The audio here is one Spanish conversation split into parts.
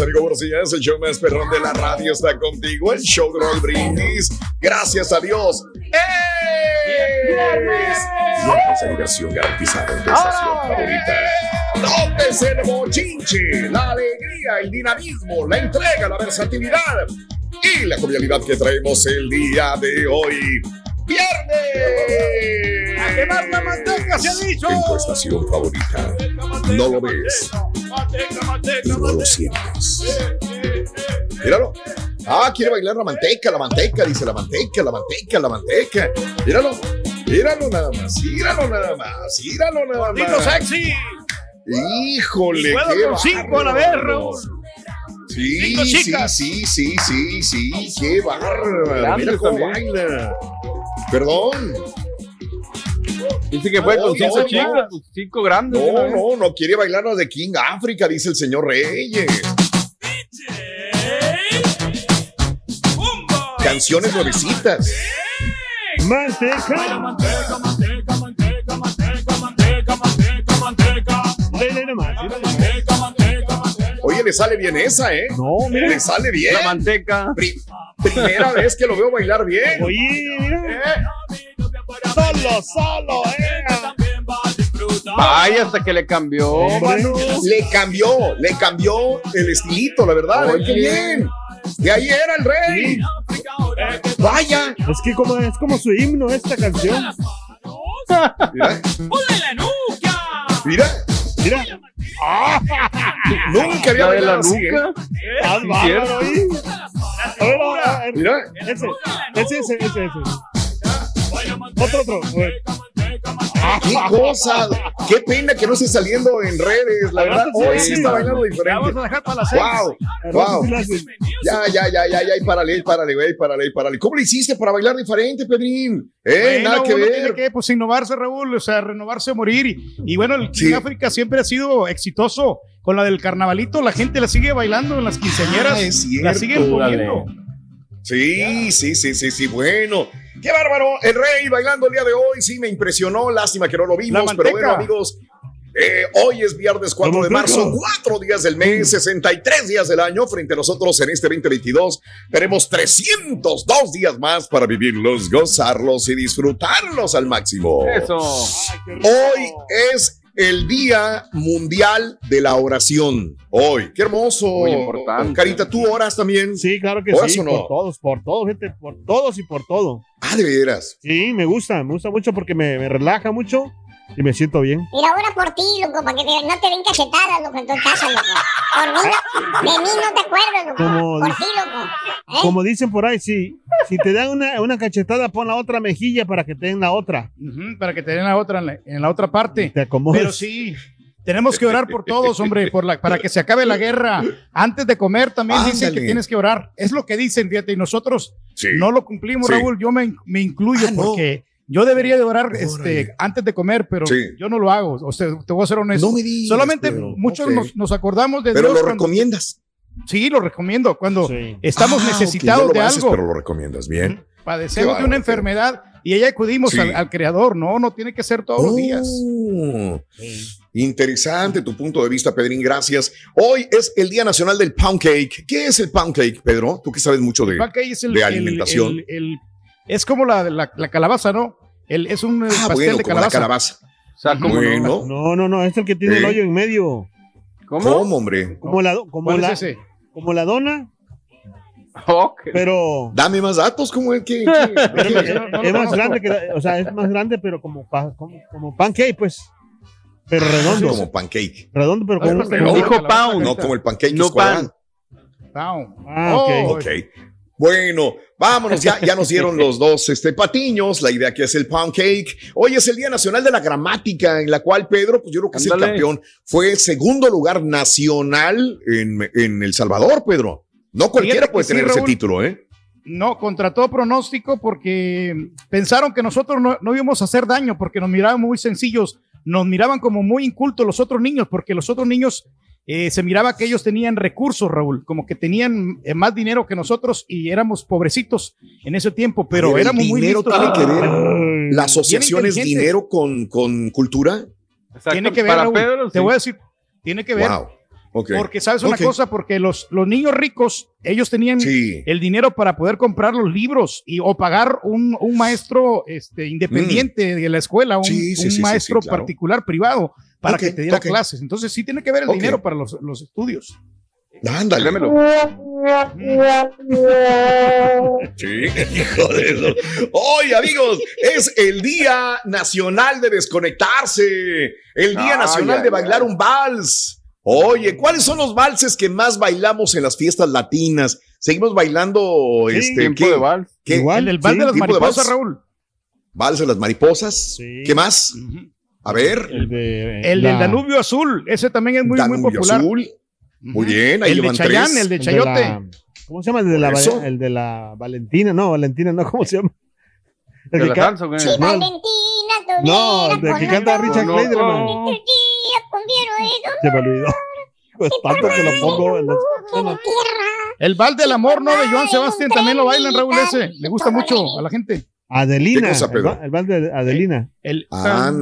Amigos, buenos días. El show más perrón de la radio está contigo. El show de Raúl Brindis. Gracias a Dios. ¡Eh! ¡Viernes! Viernes diversión garantizada en tu estación favorita. Nótese el bochinche, la alegría, el dinamismo, la entrega, la versatilidad y la jovialidad que traemos el día de hoy. ¡Viernes! ¡A quemar la manteca se ha dicho! En tu estación favorita. No lo ves. No lo sientes. Míralo. Ah, quiere bailar la manteca, la manteca, dice la manteca, la manteca, la manteca. Míralo. Míralo nada más, míralo nada más, míralo nada más. ¡Lindo sexy! Híjole, puedo qué con cinco a la vez. Raúl. Sí, sí, sí, sí, sí, sí, qué bárbaro. Mira cómo baila. Perdón. Dice que fue No, con no, cinco no. chicas, cinco grandes. No, no, no quiere bailar la de King África, dice el señor Reyes. Canciones nuevecitas. Manteca. Dele nomás, dele nomás. Oye, le sale bien esa, ¿eh? No, mira. Le sale bien. La manteca. Pri- primera vez que lo veo bailar bien. Oye, mira. Solo, solo, eh. Ay, hasta que le cambió. Le cambió, le cambió el estilito, la verdad. ¿eh? Oye. ¡Qué bien! De ahí era el rey. Vaya. Es que como, es como su himno esta canción. Mira. Mira. Mira. Nunca había bailado así, ¿eh? nuca. Ah, Sí, bárbaro, oye. A ver, a ver, Mira. Ese, ese, ese, ese, ese. Otro, otro. Ver. ¡Qué cosa! ¡Qué pena que no esté saliendo en redes! La verdad, hoy sí está bailando diferente. vamos a dejar para las seis. ¡Wow! ¡Wow! Ya, ya, ya, ya, ya, y párale, párale, güey, párale, párale. ¿Cómo le hiciste para bailar diferente, Pedrín? ¿Eh? Bueno, Nada que uno tiene ver. que pues innovarse, Raúl, o sea, renovarse o morir. Y, y bueno, el King Sí. África siempre ha sido exitoso con la del carnavalito. La gente la sigue bailando en las quinceañeras. Ah, es cierto. la siguen poniendo. Sí, sí, sí, sí, sí, bueno. ¡Qué bárbaro! El rey bailando el día de hoy, sí, me impresionó. Lástima que no lo vimos, pero bueno, amigos. eh, hoy es viernes 4 de marzo, cuatro días del mes, 63 días del año. Frente a nosotros en este 2022 tenemos 302 días más para vivirlos, gozarlos y disfrutarlos al máximo. Eso. Hoy es el Día Mundial de la Oración. Hoy, qué hermoso. Muy importante. Carita, ¿tú oras también? Sí, claro que ¿O sí. no? Por todos, por todos, gente. Por todos y por todo. Ah, de veras. Sí, me gusta, me gusta mucho porque me, me relaja mucho y me siento bien. Mira, ahora por ti, loco, para que te- no te den cachetadas, loco, en tu casa, loco. Por mí, no, de mí no te acuerdas, loco. Como por ti, loco. ¿Eh? Como dicen por ahí, si, si te dan una, una cachetada, pon la otra mejilla para que te den la otra. Ujú, para que te den la otra en la, en la otra parte. Te acomodes. Pero sí, tenemos que orar por todos, hombre, por la, para que se acabe la guerra. Antes de comer también dicen Ándale. que tienes que orar. Es lo que dicen, fíjate, y nosotros Sí. no lo cumplimos, Sí. Raúl. Yo me, me incluyo Ah, no. porque yo debería de orar Órale. este, antes de comer, pero Sí. yo no lo hago. O sea, te voy a ser honesto. No me digas, Solamente pero- muchos ok. nos, nos acordamos de Pero Dios. lo cuando- recomiendas. Sí, lo recomiendo. Cuando Sí. estamos Ah, necesitados no lo de haces, algo, Pero lo recomiendas bien. padecemos de una enfermedad y ahí acudimos Sí. al, al Creador. No, no tiene que ser todos los días. Oh, Interesante tu punto de vista, Pedrín. Gracias. Hoy es el Día Nacional del Pound Cake. ¿Qué es el pound cake, Pedro? Tú que sabes mucho de. El pancake es el- de alimentación. el- el- es como la, la, la calabaza, ¿no? El, es un Ah, pastel bueno, de como la calabaza. calabaza. O sea, ¿cómo no? Bueno. No, no, no, es el que tiene el hoyo en medio. ¿Cómo? ¿Cómo, hombre? Como la, como ¿Cuál la, es como la dona, Ok. pero, Dame más datos, ¿cómo es que? es, más grande que, la- o sea, es más grande, pero como, pa- como, como pancake, pues. Pero redondo. Como pancake. Redondo, pero A ver, como Dijo pound. No como el pancake No. Pound. Ah, Oh, Ok. Bueno, vámonos, ya, ya nos dieron los dos este, patiños, la idea que es el pound cake. Hoy es el Día Nacional de la Gramática, en la cual Pedro, pues yo creo que es el campeón, fue segundo lugar nacional en, en El Salvador, Pedro. No cualquiera puede sí, tener ese Raúl. título, ¿eh? No, contra todo pronóstico porque pensaron que nosotros no, no íbamos a hacer daño porque nos miraban muy sencillos, nos miraban como muy incultos los otros niños porque los otros niños eh, se miraba que ellos tenían recursos, Raúl, como que tenían eh, más dinero que nosotros y éramos pobrecitos en ese tiempo, pero ver, el éramos muy dinero listos. tiene que ver, la asociación es dinero con, con cultura. Exacto, Tiene que ver, Para Raúl, Pedro, te sí. voy a decir, tiene que ver. Wow. Ok. Porque sabes una cosa, porque los, los niños ricos, ellos tenían Sí. el dinero para poder comprar los libros y o pagar un, un maestro este, independiente de la escuela, un, Mm. Sí, sí, un sí, sí, maestro sí, claro. particular privado para que te diera clases. Entonces sí tiene que ver el dinero para los, los estudios. Ándale. Démelo. Sí, hijo de eso. Oye, amigos, es el Día Nacional de Desconectarse, el Día Nacional de Bailar un vals. Oye, ¿cuáles son los valses que más bailamos en las fiestas latinas? Seguimos bailando Sí, este, Tiempo ¿qué? de vals. ¿Qué? Igual. el del bal sí, de las tipo de mariposas, vals. Raúl. Vals de las mariposas. Sí. ¿Qué más? Ujú. A ver. El, de, El la- del Danubio Azul, ese también es muy, muy Danubio popular. Azul. Muy bien, ahí el de Chayán, tres. el de el de Chayote. la- ¿Cómo se llama? El de, la, el de la Valentina, no, Valentina, no, ¿cómo se llama? El ¿De que la? Si No, Valentina no, el de que canta Richard No, Clayderman. no. Se me olvidó. Pues tanto que lo pongo en las- El Val del Amor, ¿no? De Joan Sebastián también lo bailan, Raúl, ese. Le gusta mucho a la gente. Adelina. ¿Qué cosa, el, Pedro? el bal de Adelina. El, ta,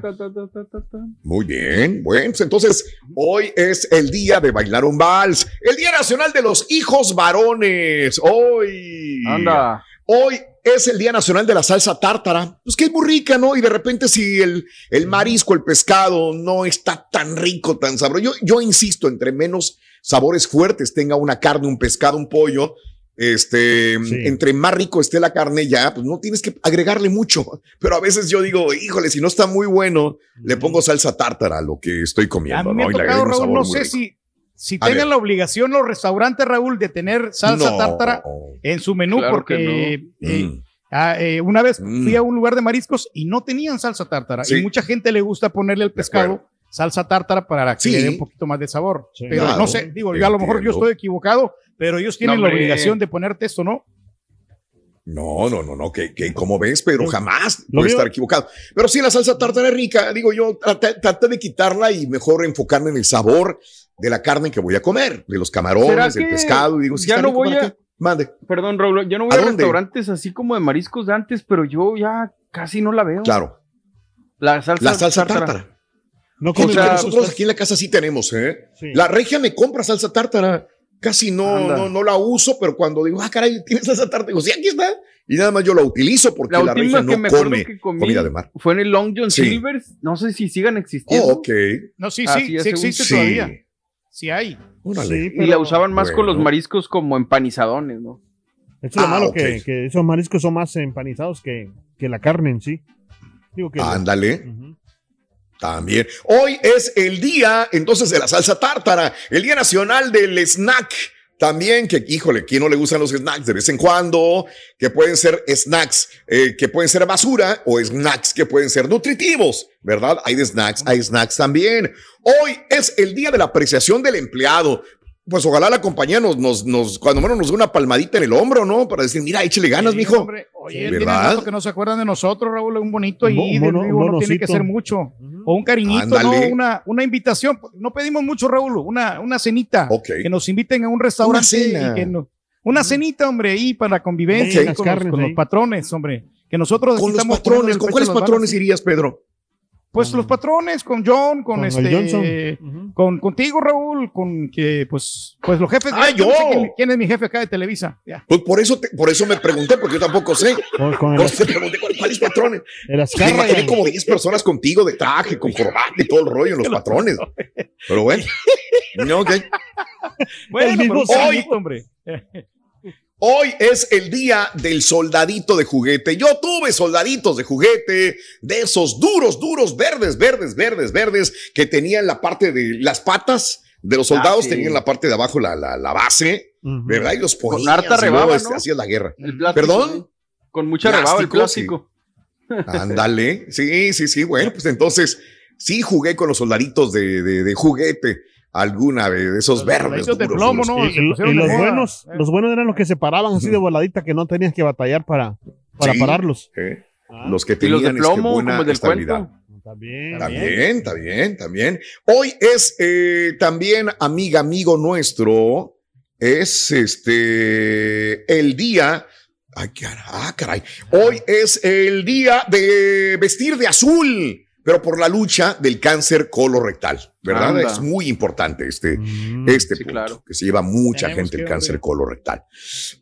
ta, ta. Muy bien, bueno, pues entonces hoy es el día de bailar un vals, el Día Nacional de los Hijos Varones. Hoy, Anda. hoy es el Día Nacional de la Salsa Tártara, pues que es muy rica, ¿no? Y de repente si el, el marisco, el pescado no está tan rico, tan sabroso, yo, yo insisto, entre menos sabores fuertes tenga una carne, un pescado, un pollo, este, Sí. entre más rico esté la carne ya, pues no tienes que agregarle mucho. Pero a veces yo digo, híjole, si no está muy bueno, le pongo salsa tártara a lo que estoy A comiendo, mí me ¿no? ha tocado, Raúl, no sé rico. si, si A tengan ver. la obligación los restaurantes, Raúl, de tener salsa No. tártara en su menú, Claro porque que eh, Mm. ah, eh, una vez Mm. fui a un lugar de mariscos y no tenían salsa tártara. Sí. Y mucha gente le gusta ponerle al pescado. Salsa tártara para que Sí. le dé un poquito más de sabor. Sí. Pero Claro, no sé, digo, yo a lo mejor yo estoy equivocado, pero ellos tienen No, la obligación de ponerte esto, ¿no? No, no, no, no, que, que como ves, pero jamás puede estar equivocado. Pero sí, la salsa tártara es rica. Digo, yo traté, traté de quitarla y mejor enfocarme en el sabor de la carne que voy a comer, de los ¿Será camarones, del pescado. Y digo, si ya está no voy ¿para a-? Mande. Perdón, Raúl, yo no voy ¿A a, restaurantes así como de mariscos de antes, pero yo ya casi no la veo. Claro, La salsa, la salsa tártara. tártara. No mariscos, nosotros aquí en la casa sí tenemos, ¿eh? Sí. La regia me compra salsa tártara. Casi no, no, no la uso, pero cuando digo, ah, caray, ¿tienes salsa tártara? Digo, sí, aquí está. Y nada más yo la utilizo porque La la, regia no come que comí comida de mar. fue en el Long John Sí. Silver's. No sé si sigan existiendo. Oh, ok. No, sí, sí, sí existe Sí. todavía. Sí hay. Órale. Sí, Y pero la usaban más con los mariscos como empanizadones, ¿no? Eso es lo Ah, malo, que, que esos mariscos son más empanizados que, que la carne en sí. Digo que. Ándale. Ujú. También. Hoy es el día, entonces, de la salsa tártara, el Día Nacional del Snack. También, que, híjole, ¿quién no le gustan los snacks de vez en cuando? Que pueden ser snacks eh, que pueden ser basura o snacks que pueden ser nutritivos, ¿verdad? Hay de snacks, hay snacks también. Hoy es el Día de la Apreciación del Empleado. Pues ojalá la compañía nos, nos, nos, cuando menos nos dé una palmadita en el hombro, ¿no? Para decir, mira, échale ganas, Sí, mijo. hombre. Oye, ¿verdad? que no se acuerdan de nosotros, Raúl, un bonito Un ahí, vivo, un no tiene que ser mucho. O un cariñito. ¿no? Una, una invitación. No pedimos mucho, Raúl, una, una cenita. Ok. Que nos inviten a un restaurante. cena. y que no- una cenita, hombre, ahí para la convivencia con, los, con patrones, hombre. Que nosotros Con los estamos patrones, ¿con cuáles patrones balas. irías, Pedro? Pues Con- los patrones, con John, con, Con el este. Johnson. Ujú. Con, contigo, Raúl, con que, pues, pues los jefes. ¡Ah, yo no yo! sé quién, quién es mi jefe acá de Televisa. Ya. Pues por eso, te- por eso me pregunté, porque yo tampoco sé. Con, con Por el, eso te pregunté ¿cuál- cuáles patrones. el Me Azcárraga. imaginé como 10 personas contigo de traje, con corbata y todo el rollo en los patrones. Pero bueno. No, ok. Bueno, mismo pero hoy- hombre. Hoy es el día del soldadito de juguete. Yo tuve soldaditos de juguete, de esos duros, duros, verdes, verdes, verdes, verdes, que tenían la parte de las patas de los soldados Ah, sí. tenían la parte de abajo la, la, la base. ¿verdad? Y los ponías. harta y luego, rebaba, este, ¿no? hacías la guerra. El plástico, ¿Perdón? Con mucha rebaba el Plástico, plástico. Ándale. Sí, sí, sí. Bueno, pues entonces sí jugué con los soldaditos de, de, de juguete alguna vez, de esos Los verdes. de plomo. Y, los moda. buenos, Eh. los buenos eran los que se paraban así de voladita que no tenías que batallar para, para Sí. pararlos. ¿eh? Ah, Los que Y los tenían este, plomo, buena como el del estabilidad. cuento. También. Bien, está bien. Hoy es eh, también, amiga, amigo nuestro, es este el día. Ay, cara- ah, caray. Hoy es el día de vestir de azul, pero por la lucha del cáncer colorectal, ¿verdad? Anda. Es muy importante este, Mm. este sí, punto, claro. que se lleva mucha Tenemos gente el cáncer colorectal.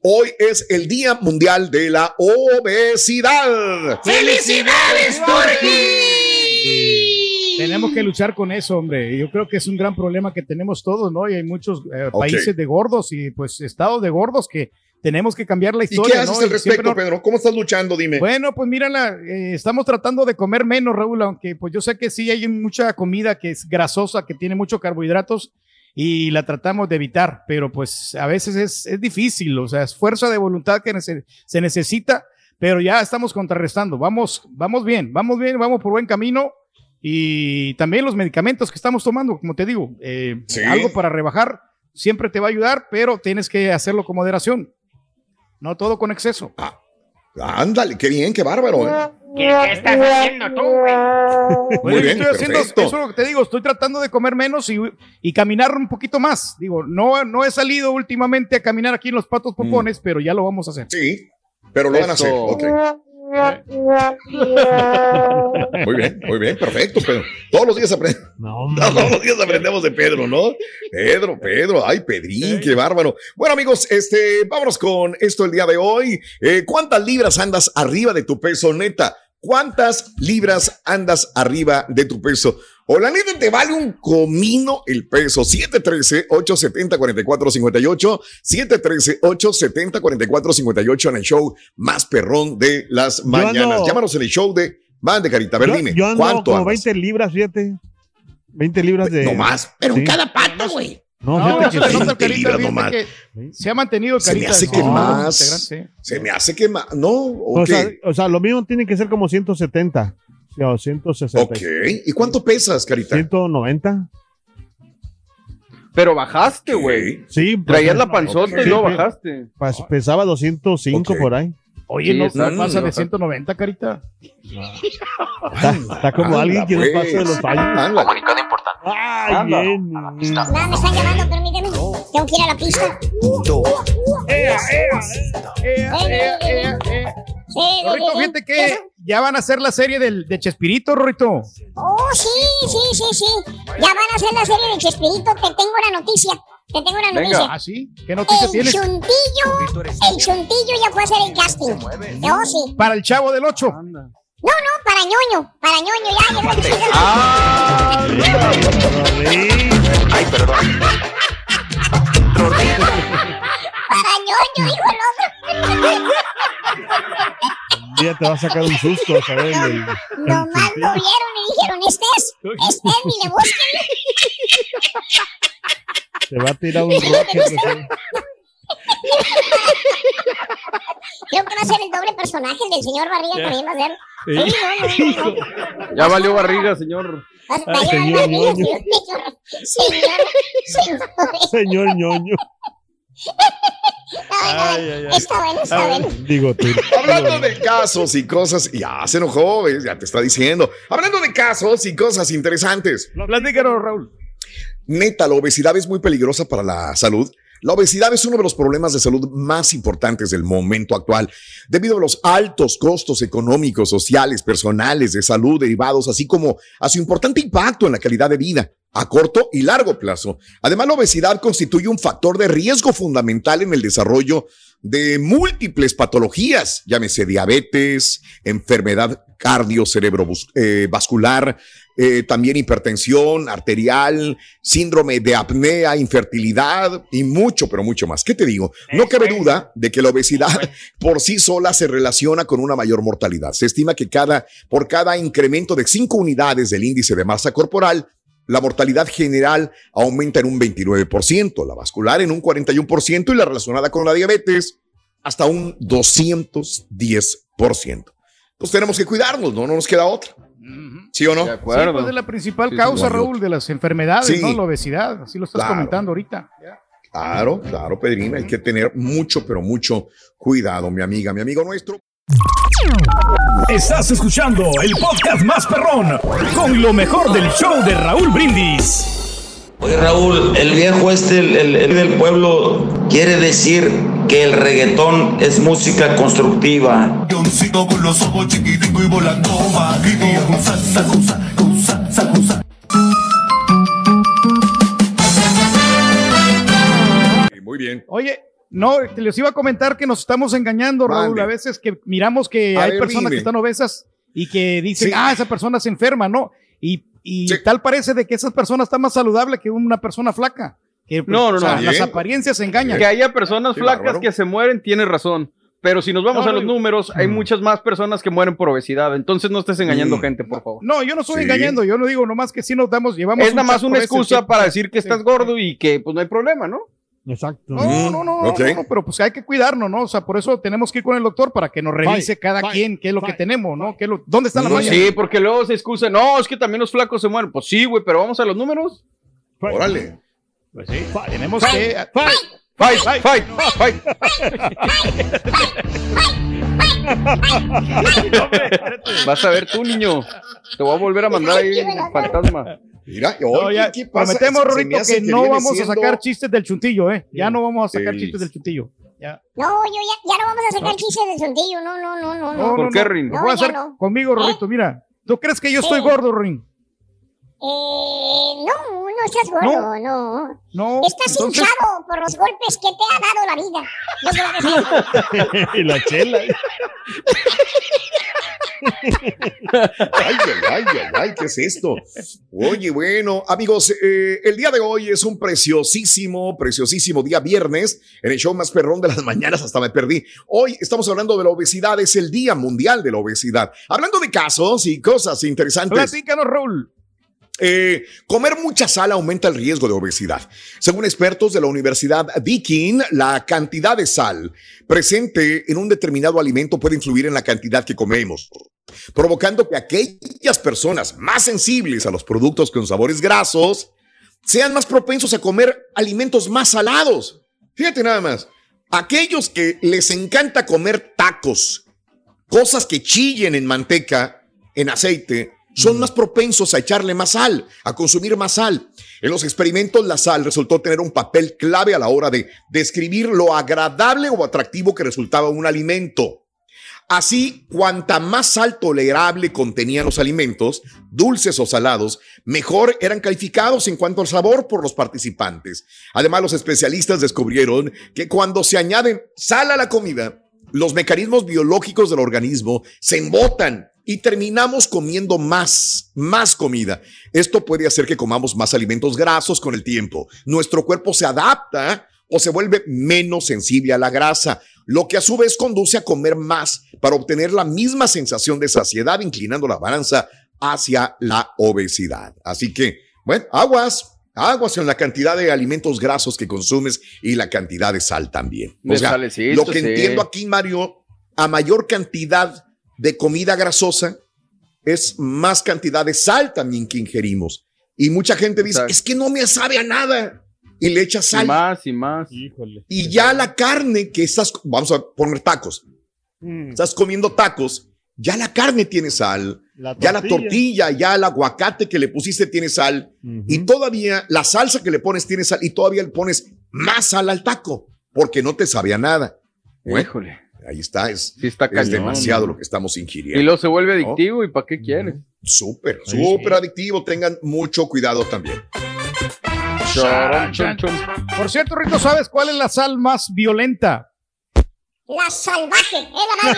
Hoy es el Día Mundial de la Obesidad. ¡Felicidades, Turkey! Tenemos que luchar con eso, hombre. Yo creo que es un gran problema que tenemos todos, ¿no? Y hay muchos eh, países de gordos y pues estados de gordos que tenemos que cambiar la ¿Y historia. qué haces ¿no? al Y respecto, nos- Pedro? ¿Cómo estás luchando? Dime. Bueno, pues mírala, eh, estamos tratando de comer menos, Raúl, aunque pues yo sé que sí hay mucha comida que es grasosa, que tiene muchos carbohidratos y la tratamos de evitar, pero pues a veces es, es difícil, o sea, es fuerza de voluntad que nece- se necesita, pero ya estamos contrarrestando, vamos, vamos bien, vamos bien, vamos por buen camino y también los medicamentos que estamos tomando, como te digo, eh, Sí. algo para rebajar siempre te va a ayudar, pero tienes que hacerlo con moderación, no todo con exceso. Ándale, qué bien, qué bárbaro. ¿eh? ¿Qué, qué estás haciendo tú, güey? Muy bien, estoy haciendo, perfecto. eso es lo que te digo, estoy tratando de comer menos y, y caminar un poquito más. Digo, no, no he salido últimamente a caminar aquí en los patos popones, pero ya lo vamos a hacer. Sí, pero lo van a hacer. Eso. Muy bien, muy bien, perfecto, Pedro. Todos los días aprendemos. No. Todos los días aprendemos de Pedro, ¿no? Pedro, Pedro, ay, Pedrín, qué bárbaro. Bueno, amigos, este, vámonos con esto el día de hoy. Eh, ¿Cuántas libras andas arriba de tu peso, neta? ¿Cuántas libras andas arriba de tu peso? O la neta te vale un comino el peso. 713-870-4458. 713-870-4458 en el show más perrón de las mañanas. ando- Llámanos en el show de Mande Carita. A ver, yo, dime, yo ando ¿cuánto como andas? 20 libras, fíjate. 20 libras de. No más. Pero Sí. en cada pata, güey. No, No, se que sí. el 20 carita, libras que se ha mantenido el Se me carita. hace sí, que no, más. sí. Se me hace que más. No, O, ok. sea, o sea, lo mío tiene que ser como 170. Sí, O 160. ok. ¿Y cuánto pesas, Carita? 190. Pero bajaste, güey. Sí, Traías la panzota Sí, y luego pe- bajaste. pesaba 205 Ok. por ahí. Oye, Sí, no, no pasa de está- 190, carita. Está, está como Anda, alguien que no pues. pasa de los años. Ándale. Comunicado importante. Ay, Anda. bien. Nada, me están llamando, permíteme. Tengo que ir a la pista. Sí, sí, Rorrito, sí, fíjate sí. que ya van a hacer la serie del, de Chespirito, Rorrito. Oh, sí, sí, sí, sí. Ya van a hacer la serie de Chespirito. Te tengo una noticia. Te tengo una Venga. noticia. Ah, sí. ¿Qué noticia El tienes? chuntillo, el chuntillo ya fue a hacer el casting. Oh, sí. Para el chavo del 8. Anda. No, no, para ñoño, para ñoño, ya llegó el chuntillo. Ah, Sí. Ay, perdón. Para ñoño, dijo el otro. Un día te va a sacar un susto a saber el, Nomás lo vieron y dijeron, este es, este es, ni le busquen. te va a tirar un pues, Creo que va a ser el doble personaje, el del señor Barriga también va a ser. Sí, no, no, no, no. ya valió barriga, señor. Va a- va a Ay, llevar señor Barriga, ñoño. señor, señor, señor. Señor ñoño. Ay, Está bueno, está bueno. Digo tú. Hablando de casos y cosas, ya se enojó, ya te está diciendo. Hablando de casos y cosas interesantes. Platícanos, Raúl. Neta, la obesidad es muy peligrosa para la salud. La obesidad es uno de los problemas de salud más importantes del momento actual, debido a los altos costos económicos, sociales, personales, de salud derivados, así como a su importante impacto en la calidad de vida a corto y largo plazo. Además, la obesidad constituye un factor de riesgo fundamental en el desarrollo de múltiples patologías, llámese diabetes, enfermedad cardiovascular, eh, también hipertensión arterial, síndrome de apnea, infertilidad y mucho, pero mucho más. ¿Qué te digo? No cabe duda de que la obesidad por sí sola se relaciona con una mayor mortalidad. Se estima que cada, por cada incremento de 5 unidades del índice de masa corporal, La mortalidad general aumenta en un 29%, la vascular en un 41% y la relacionada con la diabetes hasta un 210%. Pues tenemos que cuidarnos, no, no nos queda otra. ¿Sí o no? De Sí, acuerdo. pues es la principal Sí, causa. Raúl, de las enfermedades, Sí. ¿no? La obesidad, así lo estás Claro. comentando ahorita. Claro, claro, Pedrina, hay que tener mucho, pero mucho cuidado, mi amiga, mi amigo nuestro. Estás escuchando el podcast más perrón con lo mejor del show de Raúl Brindis. Oye Raúl, el viejo este, el, el- el del pueblo, quiere decir que el reggaetón es música constructiva. Leoncito con los ojos chiquiticos y volando bajito. Cusa, sacusa, cusa, sacusa. Muy bien. Oye, no, te les iba a comentar que nos estamos engañando, Raúl. Mande. A veces que miramos que A hay ver, personas dime. que están obesas y que dicen, Sí. ah, esa persona se enferma, ¿no? Y, y Sí. tal parece de que esa persona está más saludable que una persona flaca. Que, pues, No, no, o sea, no. Las apariencias engañan. Que haya personas flacas bárbaro. que se mueren, tienes razón. Pero si nos vamos No, a los no, números, hay muchas más personas que mueren por obesidad. Entonces no estés engañando Mm. gente, por favor. No, yo no estoy Sí. engañando, yo no digo nomás que sí nos damos, llevamos. es nada más una excusa para decir que estás gordo y que pues no hay problema, ¿no? Exacto. No, no, no, no, Ok. no, no, pero pues hay que cuidarnos, ¿no? O sea, por eso tenemos que ir con el doctor para que nos revise cada quien qué es lo que tenemos, ¿no? ¿Qué es lo- ¿Dónde está la Mm, falla? Sí, porque luego se excusa, no, es que también los flacos se mueren. Pues sí, güey, pero vamos a los números. Órale. Pues sí, tenemos que. Fight, fight, fight, fight. Vas a ver tú, niño. Te voy a volver a mandar ahí el fantasma. Mira, No, oye, ya ¿qué pasa? prometemos, Rorrito, hace que no vamos siendo- a sacar chistes del chuntillo, ¿eh? Ya no vamos a sacar Sí. chistes del chuntillo. Ya. No, yo ya, ya no vamos a sacar chistes de sontillo. No, no, no, no, no. No, ¿Por no, qué, no. Rin? Lo voy a No, ya hacer no. conmigo, Rorrito. Mira, ¿tú crees que yo estoy Sí. gordo, Rin? Eh, no, no estás gordo, no. No. Estás entonces- hinchado por los golpes que te ha dado la vida. Y la chela. Ay, ay, ay, ay, ay, ¿qué es esto? Oye, bueno, amigos, eh, el día de hoy es un preciosísimo, preciosísimo día viernes, en el show más perrón de las mañanas, hasta me perdí. Hoy estamos hablando de la obesidad, es el Día Mundial de la Obesidad. Hablando de casos y cosas interesantes. Platícanos, Raúl. Eh, comer mucha sal aumenta el riesgo de obesidad. Según expertos de la Universidad Deakin, la cantidad de sal presente en un determinado alimento puede influir en la cantidad que comemos, provocando que aquellas personas más sensibles a los productos con sabores grasos sean más propensos a comer alimentos más salados. Fíjate nada más, aquellos que les encanta comer tacos, cosas que chillen en manteca, en aceite, son más propensos a echarle más sal, a consumir más sal. En los experimentos, la sal resultó tener un papel clave a la hora de describir lo agradable o atractivo que resultaba un alimento. Así, cuanta más sal tolerable contenían los alimentos, dulces o salados, mejor eran calificados en cuanto al sabor por los participantes. Además, los especialistas descubrieron que cuando se añaden sal a la comida, los mecanismos biológicos del organismo se embotan y terminamos comiendo más, más comida. Esto puede hacer que comamos más alimentos grasos con el tiempo. Nuestro cuerpo se adapta o se vuelve menos sensible a la grasa, lo que a su vez conduce a comer más para obtener la misma sensación de saciedad, inclinando la balanza hacia la obesidad. Así que, bueno, aguas, aguas en la cantidad de alimentos grasos que consumes y la cantidad de sal también. Lo que sí. entiendo aquí, Mario, a mayor cantidad de comida grasosa, es más cantidad de sal también que ingerimos. Y mucha gente dice, Exacto. es que no me sabe a nada. Y le echa Y sal. más y más. Híjole. Y ya la carne que estás, vamos a poner tacos, Mm, estás comiendo tacos, ya la carne tiene sal, la ya la tortilla, ya el aguacate que le pusiste tiene sal, y todavía la salsa que le pones tiene sal, y todavía le pones más sal al taco, porque no te sabe a nada. Bueno, Híjole. Ahí está, es, Sí está es cañón. demasiado ¿no? lo que estamos Y ingiriendo. luego se vuelve adictivo. ¿Y para qué quieres? Súper, Sí. súper adictivo, tengan mucho cuidado también. Por cierto, Rito, ¿sabes cuál es la sal más violenta? La salvaje, es la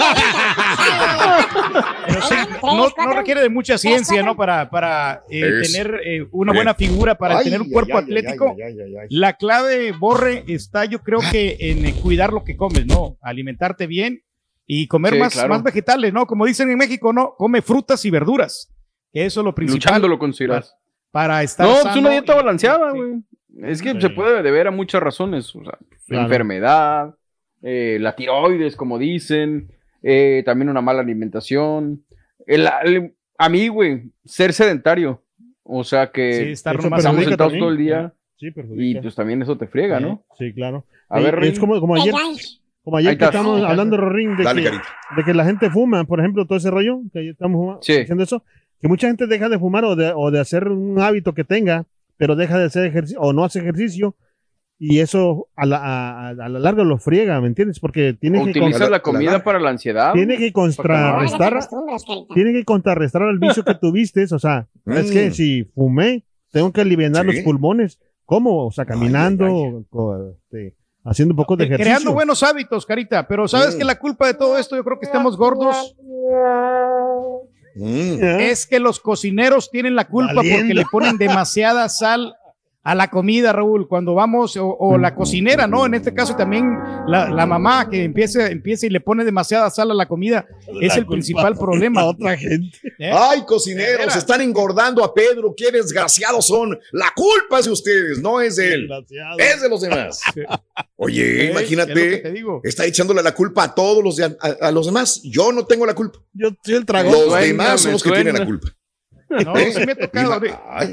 más no, no requiere de mucha ciencia, ¿no? Para, para eh, Es- tener eh, una buena figura, para Ay, tener un cuerpo ay, atlético. ay, ay, ay, ay. La clave, Borre, está yo creo que en eh, cuidar lo que comes, ¿no? Alimentarte bien y comer Sí, más, claro. más vegetales, ¿no? Como dicen en México, ¿no? Come frutas y verduras. Que eso es lo principal. Luchándolo con Ciras. para estar No, es sano una dieta y- balanceada, sí. güey. Es que Sí. se puede deber a muchas razones. O sea, Claro. enfermedad, eh, la tiroides, como dicen, eh, también una mala alimentación. El- el- a mí, güey, ser sedentario. O sea Sí, que estar Eso nomás estamos sentados todo el día Sí, y pues también eso te friega, ¿no? Sí, claro. A Y ver, es Rin. como, como ayer, como ayer que estamos hablando, Rorín, de Dale, que, de que la gente fuma, por ejemplo, todo ese rollo, que ayer estamos fuma- Sí. haciendo eso, que mucha gente deja de fumar o de, o de hacer un hábito que tenga, pero deja de hacer ejercicio o no hace ejercicio, y eso a la, a, a la larga lo friega, ¿me entiendes? Porque tiene que, Utiliza la- comida para la ansiedad. tiene que contrarrestar, tiene que contrarrestar al vicio que tuviste, o sea, es que Mm. si fumé, tengo que aliviar Sí. los pulmones, ¿cómo? O sea, caminando, ay, este, haciendo un poco de Eh, ejercicio. Creando buenos hábitos, Carita. Pero ¿sabes Mm. que la culpa de todo esto, yo creo que estamos gordos, Mm. ¿Eh? es que los cocineros tienen la culpa porque le ponen demasiada sal a la comida, Raúl, cuando vamos, o, o la cocinera, ¿no? En este caso también la, la mamá que empieza, empieza y le pone demasiada sal a la comida, es La el principal problema. a otra gente. ¿eh? Ay, cocineros, están engordando a Pedro. Qué desgraciados son. La culpa es de ustedes, no es de él. Es de los demás. Oye, ¿Eh? Es imagínate. digo. Está echándole la culpa a todos los de- a, a los demás. Yo no tengo la culpa. Yo soy el tragón. Los demás son los que suena. tienen la culpa. No, sí me ha tocado.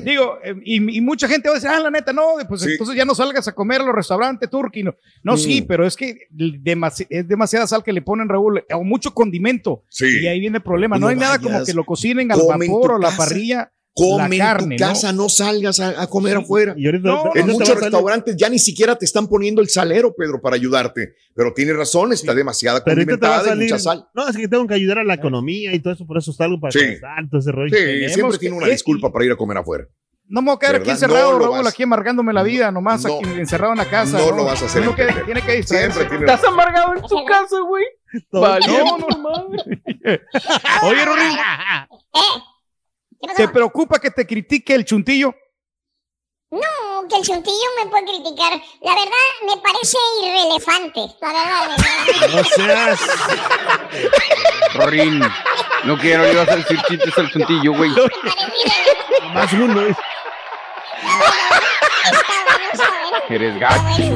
Digo, eh, y, y mucha gente va a decir, ah, la neta, no, pues Sí. entonces ya no salgas a comer a los restaurantes turquí. No, no sí, pero es que demasi- es demasiada sal que le ponen, Raúl, o mucho condimento. Sí. Y ahí viene el problema. Y No, no hay nada como que lo cocinen al vapor o la parrilla. Come la carne, en tu casa, no, salgas a, a comer afuera. Y ahorita, No, En muchos restaurantes ya ni siquiera te están poniendo el salero, Pedro, para ayudarte. Pero tienes razón, está demasiada pero condimentada y mucha sal. No, es que tengo que ayudar a la economía y todo eso, por eso salgo para Sí. pensar, todo ese rollo. Sí, Tenemos siempre tiene una disculpa para ir a comer afuera. No me voy a quedar aquí encerrado, Raúl, vas- aquí amargándome la vida, nomás No. aquí encerrado en la casa. No lo vas a hacer Uno que tiene que distraerse. Siempre tiene Estás amargado en tu casa, güey. No, no. Oye, Rorín, ¿Eh? ¿Te preocupa que te critique el chuntillo? No, que el chuntillo me puede criticar. La verdad, me parece irrelevante. La verdad, me- No seas. Rin, no quiero a decir chistes al chuntillo, güey. irrelevante. Más uno. ¿eh? Eres gacho.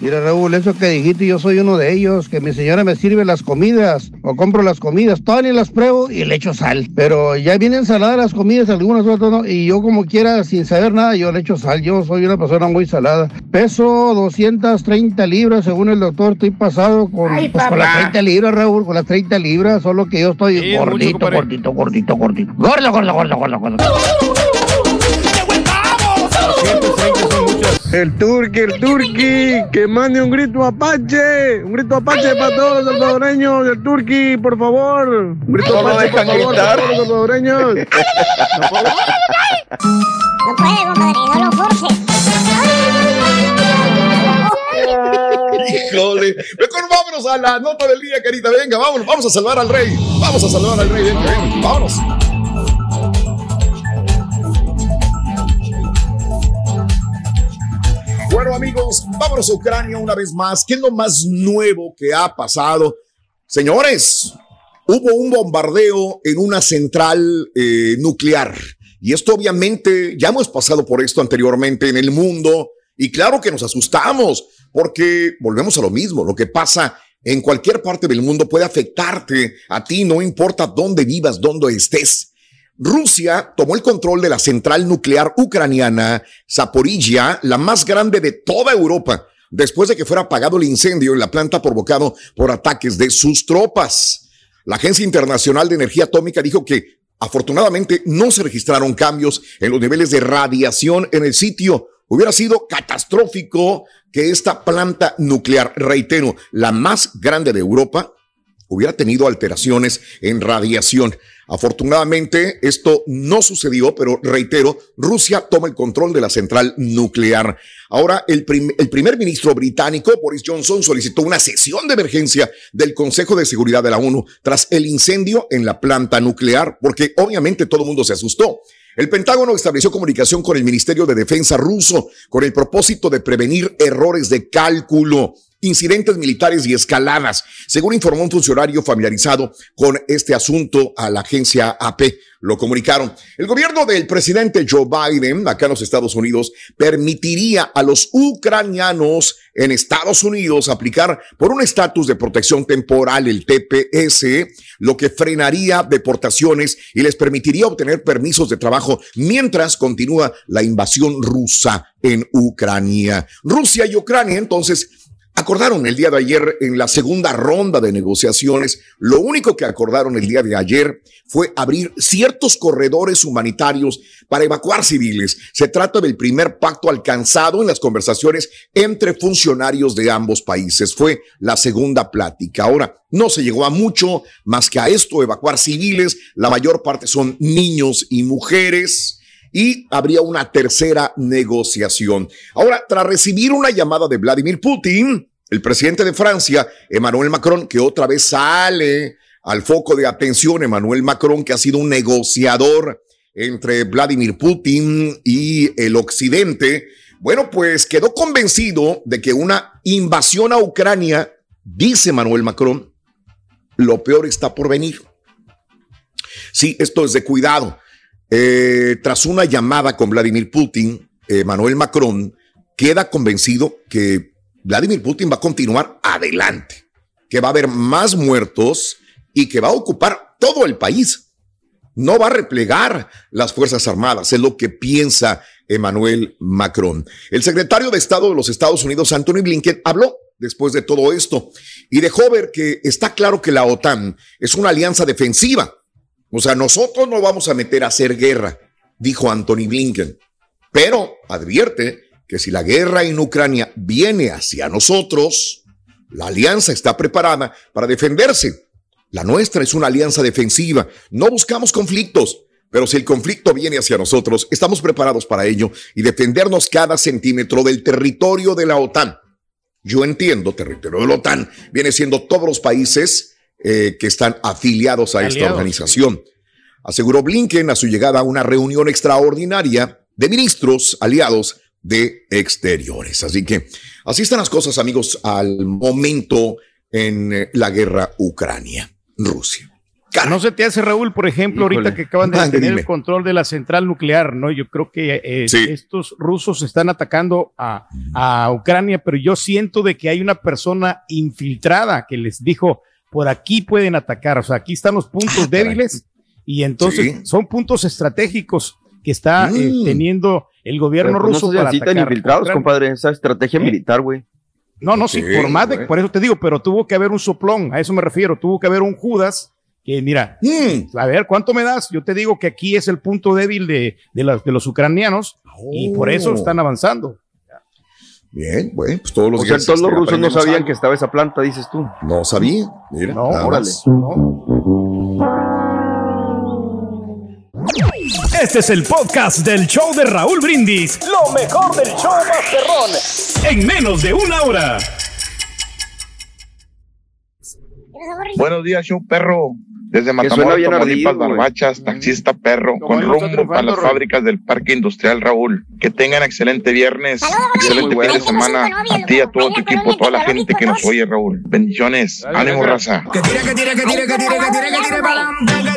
Mira Raúl, eso que dijiste, yo soy uno de ellos, que mi señora me sirve las comidas o compro las comidas, todas ni las pruebo y le echo sal. Pero ya vienen saladas las comidas, algunas otras no, y yo como quiera, sin saber nada, yo le echo sal. Yo soy una persona muy salada. Peso 230 libras, según el doctor, estoy pasado con, Ay, pues, con las papá. 30 libras, Raúl, con las 30 libras, solo que yo estoy Sí, mucho, gordito, compadre. gordito, gordito, gordito. Gordo, gordo, gordo, gordo, gordo. El turqui, el turqui, que mande un grito apache, un grito apache para todos los salvadoreños, el turqui, por favor. Un grito No lo apache, por dejan favor, gritar. para todos los salvadoreños. No puede, compadre, no lo forces. Híjole. Mejor vámonos a la nota del día, carita. Venga, vámonos. Vamos a salvar al rey. Vamos a salvar al rey. Venga, venga, vámonos. Bueno, amigos, vámonos a Ucrania una vez más. ¿Qué es lo más nuevo que ha pasado? Señores, hubo un bombardeo en una central eh, nuclear. Y esto obviamente, ya hemos pasado por esto anteriormente en el mundo. Y claro que nos asustamos, porque volvemos a lo mismo. Lo que pasa en cualquier parte del mundo puede afectarte a ti, no importa dónde vivas, dónde estés. Rusia tomó el control de la central nuclear ucraniana Zaporilla, la más grande de toda Europa, después de que fuera apagado el incendio en la planta provocado por ataques de sus tropas. La Agencia Internacional de Energía Atómica dijo que afortunadamente no se registraron cambios en los niveles de radiación en el sitio. Hubiera sido catastrófico que esta planta nuclear, reitero, la más grande de Europa, hubiera tenido alteraciones en radiación. Afortunadamente, esto no sucedió, pero reitero, Rusia toma el control de la central nuclear. Ahora, el, el primer ministro británico, Boris Johnson, solicitó una sesión de emergencia del Consejo de Seguridad de la ONU tras el incendio en la planta nuclear, porque obviamente todo el mundo se asustó. El Pentágono estableció comunicación con el Ministerio de Defensa ruso con el propósito de prevenir errores de cálculo, incidentes militares y escaladas, según informó un funcionario familiarizado con este asunto a la agencia AP. Lo comunicaron. El gobierno del presidente Joe Biden, acá en los Estados Unidos, permitiría a los ucranianos en Estados Unidos aplicar por un estatus de protección temporal, el TPS, lo que frenaría deportaciones y les permitiría obtener permisos de trabajo mientras continúa la invasión rusa en Ucrania. Rusia y Ucrania entonces Acordaron el día de ayer en la segunda ronda de negociaciones, lo único que acordaron el día de ayer fue abrir ciertos corredores humanitarios para evacuar civiles. Se trata del primer pacto alcanzado en las conversaciones entre funcionarios de ambos países. Fue la segunda plática. Ahora, no se llegó a mucho más que a esto, evacuar civiles. La mayor parte son niños y mujeres y habría una tercera negociación. Ahora, tras recibir una llamada de Vladimir Putin, el presidente de Francia, Emmanuel Macron, que otra vez sale al foco de atención, Emmanuel Macron, que ha sido un negociador entre Vladimir Putin y el occidente, bueno, pues quedó convencido de que una invasión a Ucrania, dice Emmanuel Macron, lo peor está por venir. Sí, esto es de cuidado. Eh, tras una llamada con Vladimir Putin, Emmanuel Macron queda convencido que Vladimir Putin va a continuar adelante, que va a haber más muertos y que va a ocupar todo el país. No va a replegar las Fuerzas Armadas, es lo que piensa Emmanuel Macron. El secretario de Estado de los Estados Unidos, Anthony Blinken, habló después de todo esto y dejó ver que está claro que la OTAN es una alianza defensiva. O sea, nosotros no vamos a meter a hacer guerra, dijo Anthony Blinken, pero advierte que si la guerra en Ucrania viene hacia nosotros, la alianza está preparada para defenderse. La nuestra es una alianza defensiva. No buscamos conflictos, pero si el conflicto viene hacia nosotros, estamos preparados para ello y defendernos cada centímetro del territorio de la OTAN. Yo entiendo, territorio de la OTAN viene siendo todos los países eh, que están afiliados a esta organización. Aseguró Blinken a su llegada a una reunión extraordinaria de ministros aliados de exteriores. Así que así están las cosas, amigos, al momento en eh, la guerra Ucrania-Rusia. No se te hace, Raúl, por ejemplo, ahorita que acaban de Mande, tener dime. el control de la central nuclear, ¿no? Yo creo que eh, Sí. estos rusos están atacando a, a Ucrania, pero yo siento de que hay una persona infiltrada que les dijo, por aquí pueden atacar, o sea, aquí están los puntos débiles y entonces Sí. son puntos estratégicos que está eh, Mm. teniendo el gobierno Pero, pues, ruso no sean para así tan atacar infiltrados, Ucrania. compadre. Esa estrategia ¿Eh? militar, güey. No, no, sí, Sí, por más de, por eso te digo, pero tuvo que haber un soplón, a eso me refiero, tuvo que haber un Judas que mira, Mm. a ver, ¿cuánto me das? Yo te digo que aquí es el punto débil de, de, de los ucranianos y por eso Oh. están avanzando. Bien, bueno, pues todos los O sea, días. todos los rusos no sabían algo. que estaba esa planta, dices tú. No sabía. Mira, No, órale. más. Este es el podcast del show de Raúl Brindis. Lo mejor del show Masterrón. En menos de una hora. Buenos días, show perro. Desde Matamoros, Tamaulipas. Barbachas, taxista perro, Como con rumbo para las fábricas del Parque Industrial Raúl. Que tengan excelente viernes, excelente fin de semana. A ti, a todo tu equipo, toda la gente que nos oye, Raúl. Bendiciones. Ánimo, raza.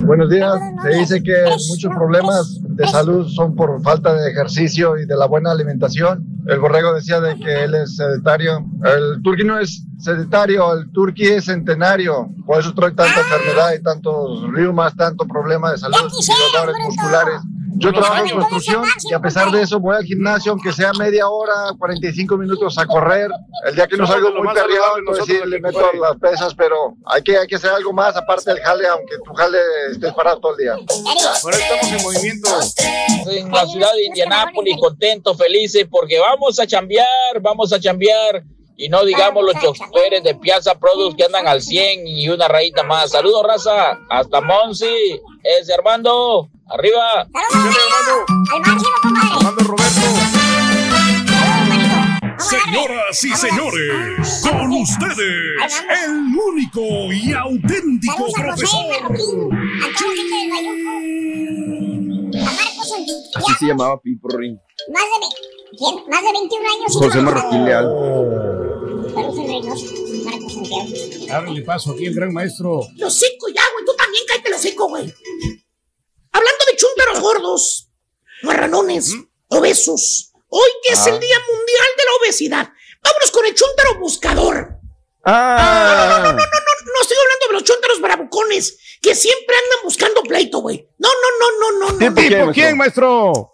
Buenos días. Se dice que muchos problemas de salud son por falta de ejercicio y de la buena alimentación. El borrego decía de que él es sedentario. El turqui no es sedentario, el turqui es centenario. Por eso trae tanta enfermedad y tantos reumas, tanto problema de salud y dolores musculares. Yo trabajo en construcción y a pesar de eso voy al gimnasio, aunque sea media hora, 45 minutos a correr. El día que no salgo muy perreado, entonces nosotros sí le meto las pesas, pero hay que, hay que hacer algo más aparte del jale, aunque tu jale estés parado todo el día. Ahora estamos en movimiento. en la ciudad de Indianápolis, contentos, felices, porque vamos a chambear, vamos a chambear. Y no digamos los choferes de Piazza Produce que andan al 100 y una rayita más. Saludos, raza. Hasta Monsi. Es Armando. Arriba. Armando Roberto. Señoras y señores, con ustedes, el único y auténtico profesor. se llamaba Piporri. Más de, ¿quién? Más de 21 años. José Marroquín Leal. Reynoso, Marcos Santiago. Ábrele paso aquí el gran maestro. Los cinco ya, güey. Tú también cállate los cinco, güey. Hablando de chúntaros gordos, marranones, obesos. Hoy que es Ah. el Día Mundial de la Obesidad. Vámonos con el chúntaro buscador. Ah, No, no, no, no estoy hablando de los chúntaros bravucones que siempre andan buscando pleito, güey. No, no, no, no, no, no. ¿Tipo no. quién, maestro?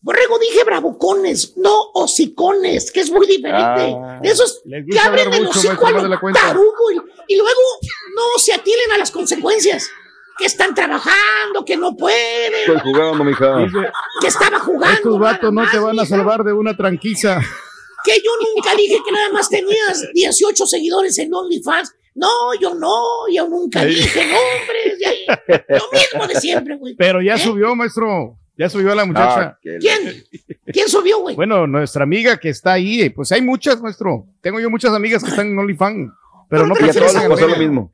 Borrego, dije bravucones, no hocicones, que es muy diferente. Ah. de esos que abren el hocico a lo de la cuenta. tarugo y, y luego no se atienen a las consecuencias. Que están trabajando, que no pueden, Estoy jugando, mija. que estaba jugando. Estos vatos no te van a salvar de una tranquiza. Que yo nunca dije que nada más tenías 18 seguidores en OnlyFans. No, yo no, yo nunca dije nombres. Lo mismo de siempre, güey. Pero ya ¿Eh? subió, maestro. Ya subió la muchacha. Ah, ¿Quién? ¿Quién subió, güey? Bueno, nuestra amiga que está ahí, pues hay muchas, maestro. Tengo yo muchas amigas que están en OnlyFans, pero no a les pasó lo mismo.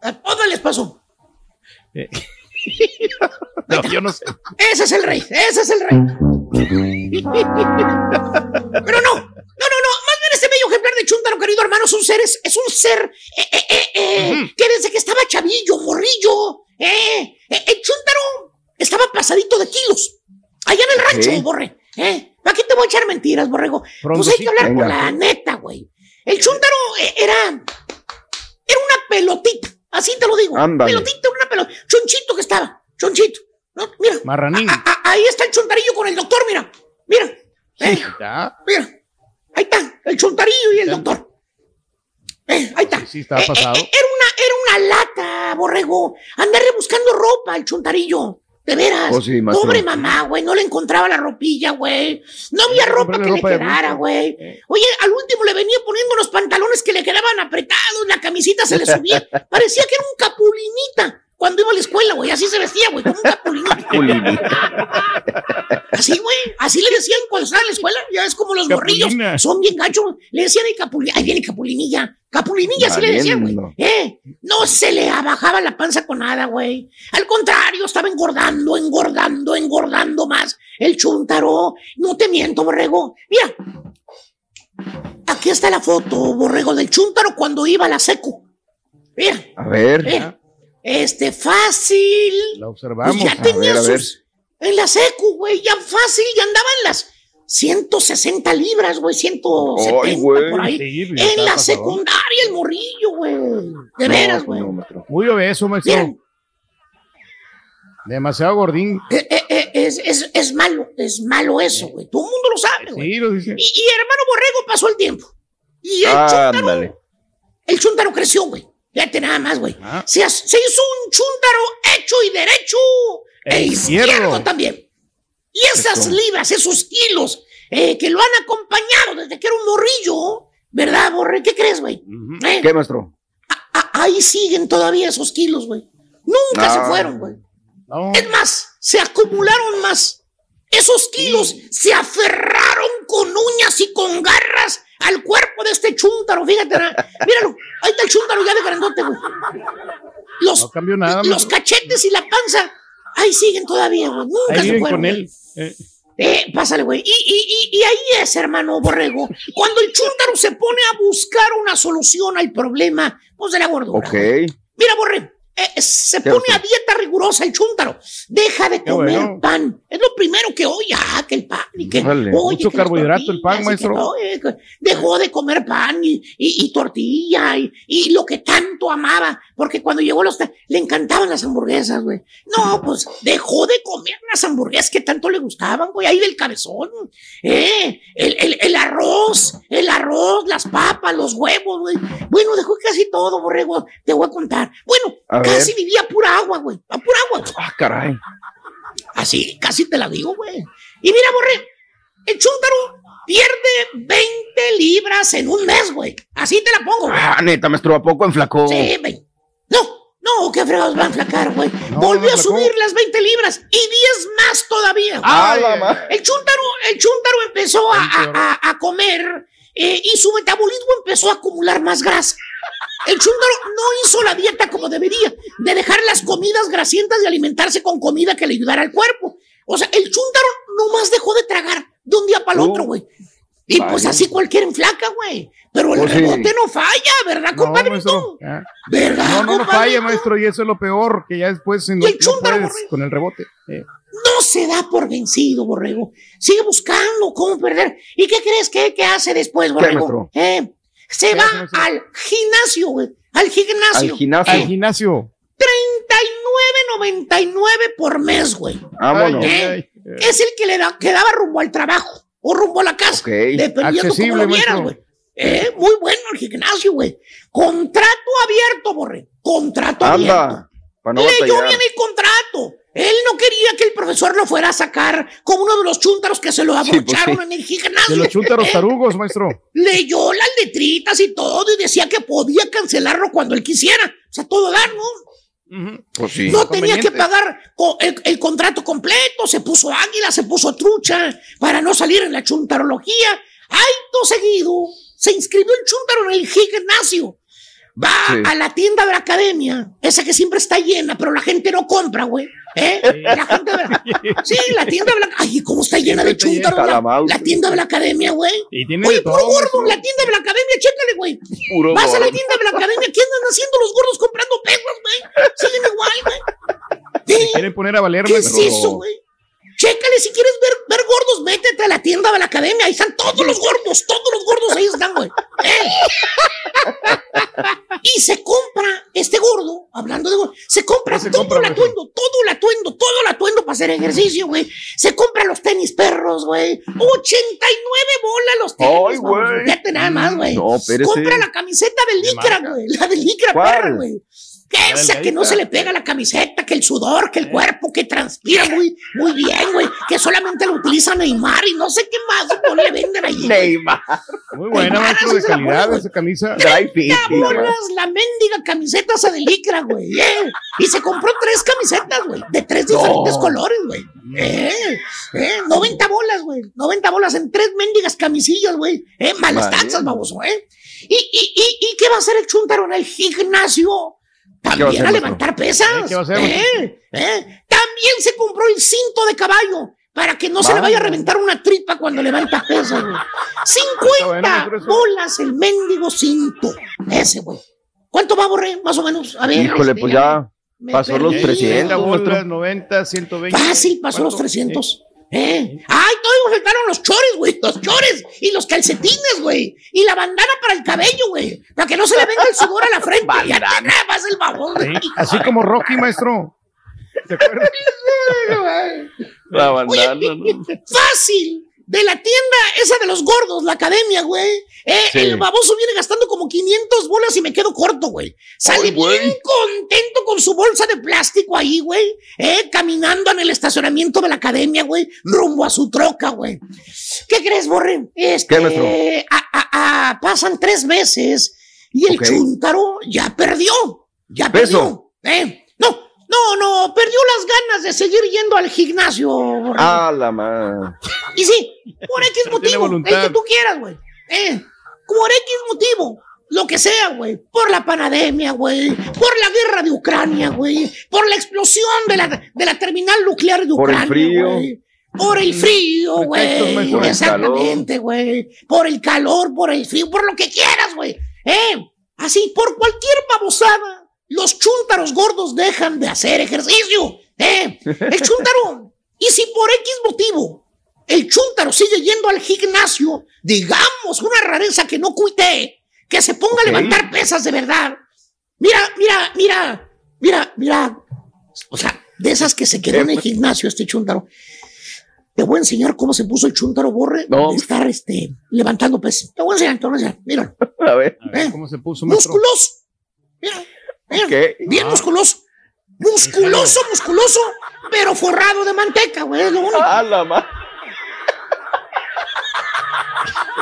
A todos les pasó. No, yo no sé. Ese es el rey, ese es el rey. Pero no, no, no, no. Más bien este bello ejemplar de Chuntaro, querido hermano, es un ser, es, es un ser eh, eh, eh, eh, que desde que estaba chavillo, morrillo, eh, eh, el Chuntaro estaba pasadito de kilos. Allá en el rancho, Ok. borre. ¿eh? ¿Para qué te voy a echar mentiras, borrego? Pues hay que hablar Venga. con la neta, güey. El Chuntaro eh, era, era una pelotita, así te lo digo. Ándale. Pelotita, una pelotita. Chonchito que estaba, chonchito. ¿no? Mira, Marranín. a- a- ahí está el chuntarillo con el doctor, mira. Mira. Eh, mira. Ahí está, el chuntarillo y el doctor. Eh, ahí está. Sí, sí, estaba Eh, pasado. eh, eh, era una, era una lata, borrego. Andarle buscando ropa al chuntarillo. De veras. Oh, sí. Pobre mamá, güey. No le encontraba la ropilla, güey. No había ropa que le ropa quedara, güey. Oye, al último le venía poniendo unos pantalones que le quedaban apretados, la camisita se le subía. Parecía que era un capulinita cuando iba a la escuela, güey. Así se vestía, güey, como un capulinita. Así, güey. Así le decían cuando estaba en la escuela. Ya es como los Capulina. morrillos. Son bien gachos. Le decían el capulinilla. Ahí viene capulinilla. Capulinilla, así le decían, güey. Eh, no se le abajaba la panza con nada, güey. Al contrario, estaba engordando, engordando, engordando más. El chuntaro. No te miento, borrego. Mira. Aquí está la foto, borrego, del chuntaro cuando iba a la secu. Mira. A ver. Mira. Este, fácil. La Pues observamos. ya A tenía ver, a ver. sus. En la secu, güey, ya fácil, ya andaban las 160 libras, güey, 170 Ay, güey. por ahí. Sí, ya en la secundaria, el morrillo, güey. De veras, No, güey. Muy obeso, maestro. Demasiado gordín. eh, eh, eh, es, es, es malo, es malo eso, güey. Todo el mundo lo sabe, güey. Sí, lo dice. Y, y hermano Borrego pasó el tiempo. Y el chúntaro, Ándale. el chúntaro creció, güey. Fíjate nada más, güey. Ah. Se, hizo un chúntaro hecho y derecho. E E izquierdo, izquierdo. también. Y esas libras, esos kilos eh, que lo han acompañado desde que era un morrillo, ¿verdad, Borre? ¿Qué crees, güey? ¿Eh? ¿Qué, maestro? A- ahí siguen todavía esos kilos, güey. Nunca Ah. se fueron, güey. No. Es más, se acumularon más. Esos kilos se aferraron con uñas y con garras al cuerpo de este chúntaro. Fíjate, míralo. Ahí está el chúntaro ya de grandote, güey. Los, No cambió nada, los cachetes y la panza, ahí siguen todavía, güey. Nunca Ahí se fueron. con güey. él. Eh, Eh, pásale, güey. Y, y, y, y ahí es, hermano Borrego. Cuando el chúntaro se pone a buscar una solución al problema, pues de la gordura. Ok. Mira, Borre, eh, se ¿Qué pone a dieta rigurosa el chúntaro. Deja de comer bueno. pan. Es lo primero que oye, ah, que el pan. Y que, oye, Mucho que carbohidrato el pan, que maestro. eh, dejó de comer pan y, y- y tortilla y, y lo que tanto amaba. Porque cuando llegó a los... Le encantaban las hamburguesas, güey. No, pues dejó de comer las hamburguesas que tanto le gustaban, güey. Ahí del cabezón. Eh, el, el- el arroz, el arroz, las papas, los huevos, güey. Bueno, dejó casi todo, borrego. Te voy a contar. Bueno, A casi vivía a pura agua, güey. A pura agua. Ah, caray. Así, casi te la digo, güey. Y mira, borre, el chúntaro pierde 20 libras en un mes, güey. Así te la pongo, güey. Ah, neta, maestro, ¿a poco enflacó? Sí, güey. No, no, qué fregados va a enflacar, güey. No, Volvió no a subir las 20 libras y 10 más todavía. Ah, ma- El chúntaro, el chúntaro empezó a, a- a- a comer eh, y su metabolismo empezó a acumular más grasa. El chúntaro no hizo la dieta como debería, de dejar las comidas grasientas y alimentarse con comida que le ayudara al cuerpo. O sea, el chúntaro nomás dejó de tragar de un día para el otro, güey. Y pues así cualquiera enflaca, güey. Pero el Pues sí. rebote no falla, ¿verdad, No, compadrito? maestro. Ah. ¿Verdad, No, no, no falla, maestro, y eso es lo peor, que ya después no, el no chúntaro, puedes con el rebote. Eh. No se da por vencido, borrego. Sigue buscando cómo perder. ¿Y qué crees que, que hace después, borrego? Eh, se ¿Qué va al gimnasio, güey. Al gimnasio. Al gimnasio. Al gimnasio. 39.99 por mes, güey. Vámonos. ¿Eh? ay, ay. Es el que le da, que daba rumbo al trabajo o rumbo a la casa. Ok. Dependiendo Accesible, cómo lo vieras, güey. Eh, muy bueno el gimnasio, güey. Contrato abierto, borre. Contrato abierto. Anda. Para no Leyó bien el contrato. Él no quería que el profesor lo fuera a sacar como uno de los chúntaros que se lo Sí, pues abrocharon sí. en el De gimnasio. los chúntaros tarugos, maestro. leyó las letritas y todo y decía que podía cancelarlo cuando él quisiera. O sea, todo dar, ¿no? Pues sí. No tenía que pagar el, el contrato completo, se puso águila, se puso trucha para no salir en la chuntarología. Acto seguido, se inscribió el chuntaro en el gimnasio. Va Sí. a la tienda de la academia, esa que siempre está llena, pero la gente no compra, güey. ¿Eh? La gente de la... Sí, la tienda de la... Ay, ¿cómo está llena de chúntaros la, tienda de la academia, güey? Oye, puro todo. gordo, la tienda de la academia, chécale, güey. Puro Vas a la gordo. tienda de la academia, ¿qué andan haciendo los gordos comprando perros, güey? Siguen igual, güey. Sí. Quieren poner a valer, ¿Qué es eso, güey? Chécale, si quieres ver, ver gordos, métete a la tienda de la academia. Ahí están todos los gordos, todos los gordos ahí están, güey. ¿Eh? Y se compra este gordo, hablando de gordo, se compra ¿Qué se todo compra, el atuendo, todo el atuendo, todo el atuendo para hacer ejercicio, güey. Se compra los tenis perros, güey. 89 bolas los tenis. Ay, güey. Fíjate nada más, güey. No. Compra la camiseta de licra, güey. La de licra perra, güey. Que que no se le pega la camiseta, que el sudor, que el cuerpo, que transpira muy, muy bien, güey. Que solamente lo utiliza Neymar y no sé qué más, no le venden ahí. Neymar. Muy buena, Neymar, maestro, de se la calidad esa camisa. Dry fit. Bolas la mendiga camiseta esa de licra, güey. eh. Y se compró tres camisetas, güey. De tres diferentes colores, güey. Eh, eh, 90 bolas, güey. 90 bolas en tres mendigas camisillas, güey. Eh, malas Vale. taxas, baboso, eh. ¿Y, y, y, ¿Y qué va a hacer el chúntaro en el gimnasio? A También a maestro? levantar pesas. Eh, ¿qué va a hacer, Eh, eh. También se compró el cinto de caballo para que no se le vaya a reventar una tripa cuando levanta pesas, güey. 50 bueno, bolas el mendigo cinto. Ese, güey. ¿Cuánto va a borrar, más o menos? A ver. Híjole, este, pues ya me pasó los perdí. 300, 90 maestro. bolas, 90, 120. Fácil, pasó los ¿Cuánto? 300. ¿Eh? Ay, todavía faltaron los chores, güey. Los chores y los calcetines, güey. Y la bandana para el cabello, güey. Para que no se le venga el sudor a la frente. ya te acabas el babón, Sí, güey. Así como Rocky, maestro. ¿Se acuerda? La Oye, bandana, ¿no? fácil. De la tienda esa de los gordos, la academia, güey. Eh, Sí. El baboso viene gastando como 500 bolas y me quedo corto, güey. Sale Ay, güey. bien contento con su bolsa de plástico ahí, güey. Eh, caminando en el estacionamiento de la academia, güey. Rumbo a su troca, güey. ¿Qué crees, Borre? Este, ¿Qué, a- a- a- pasan tres meses y el Ok. chúntaro ya perdió. Ya Peso. perdió. Eh, no, no, perdió las ganas de seguir yendo al gimnasio. Borre. Ah, la madre. Y sí, por X motivo, el que tú quieras, güey. Eh, por X motivo, lo que sea, güey. Por la pandemia, güey. Por la guerra de Ucrania, güey. Por la explosión de la, de la terminal nuclear de Por el Ucrania, frío. güey. Por el frío, güey. Exactamente, güey. Por el calor, por el frío, por lo que quieras, güey. Eh, así, por cualquier babosada, los chúntaros gordos dejan de hacer ejercicio. Eh, el chúntaro. Y si por X motivo el chúntaro sigue yendo al gimnasio, digamos una rareza que no cuite, que se ponga a levantar pesas de verdad. Mira, mira, mira, mira, mira. O sea, de esas que se quedó en el gimnasio este chúntaro. Te voy a enseñar cómo se puso el chúntaro borre No. de estar este, levantando pesas. Te voy a enseñar, te voy a enseñar. Mira, A ver. A ver Eh, cómo se puso, maestro. musculoso. Mira, ¿Qué? bien Ah. musculoso. Musculoso, musculoso, pero forrado de manteca, güey. Es lo único. Ah, la madre.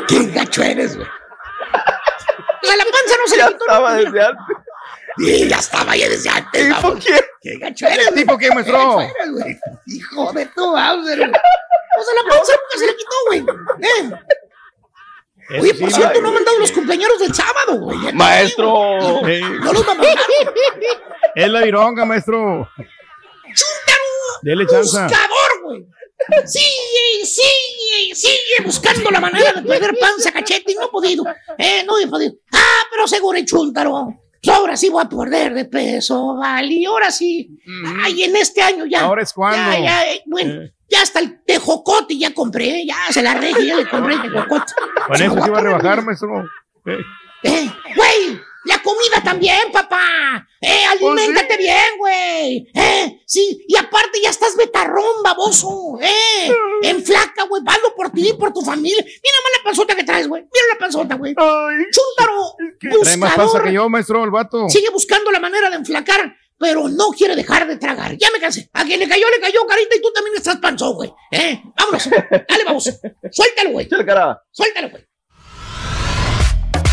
Qué gacho eres, güey. O sea, la panza no se le quitó. estaba desde antes. Sí, ya estaba ya desde antes. ¿Y vamos. por qué? Qué gacho eres, ¿Tipo? Qué gacho eres, güey. Hijo de tu Bowser, güey. O sea, la panza nunca se le quitó, güey. Eh. Eso Oye, sí, por cierto, ay, no han mandado los cumpleaños del sábado, güey. Maestro. eh. No los va a mandar. es la vironga, maestro. Dele chanza. Buscador, güey. Sigue, sigue, sigue buscando la manera de perder panza, cachete, y no he podido. Eh, no he podido. Ah, pero seguro en chúntaro. Ahora sí voy a perder de peso, vale. Y ahora sí. Ay, en este año ya. Ahora es cuando. Ya, ya, eh, bueno, ya hasta el tejocote ya compré. Ya se la regué, ya le compré el tejocote. Con Se eso se iba a rebajar, maestro. Eh. Eh, güey, la comida también, papá. Eh, aliméntate bien, güey. Eh, sí, y aparte ya estás betarrón, baboso. Eh, en flaca, güey, valo por ti, por tu familia. Mira más la panzota que traes, güey. Mira la panzota, güey. Chúntaro, Trae más panza buscador. que yo, maestro, el vato. Sigue buscando la manera de enflacar, pero no quiere dejar de tragar. Ya me cansé. A quien le cayó, le cayó, carita, y tú también estás panzón, güey. Eh, vámonos. Dale, baboso. Suéltalo, güey. Suéltalo, güey.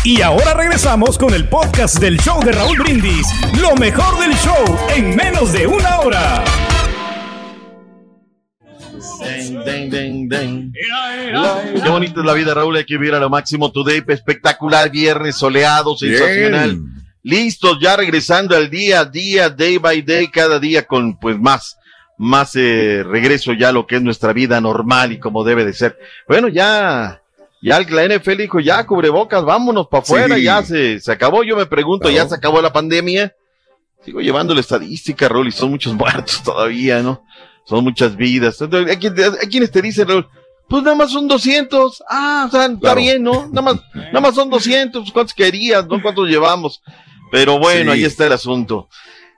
Y ahora regresamos con el podcast del show de Raúl Brindis. Lo mejor del show en menos de una hora. Den, den, den, den. Qué bonita es la vida, Raúl. Hay que vivir a lo máximo. Today, espectacular. Viernes soleado, sensacional. Listos, ya regresando al día a día, day by day, cada día con pues más, más eh, regreso ya a lo que es nuestra vida normal y como debe de ser. Bueno, ya, ya la NFL dijo, ya cubrebocas, vámonos para afuera, Sí. ya se, se acabó. Yo me pregunto, ¿ya se acabó la pandemia? Sigo llevando la estadística, Raúl, y son muchos muertos todavía, ¿no? Son muchas vidas. Entonces, Hay, quien- hay quienes te dicen, Raúl, pues nada más son 200. Ah, o sea, está bien, ¿no? Nada más, nada más son 200. ¿Cuántos querías, no? ¿Cuántos llevamos? Pero bueno, Sí. ahí está el asunto.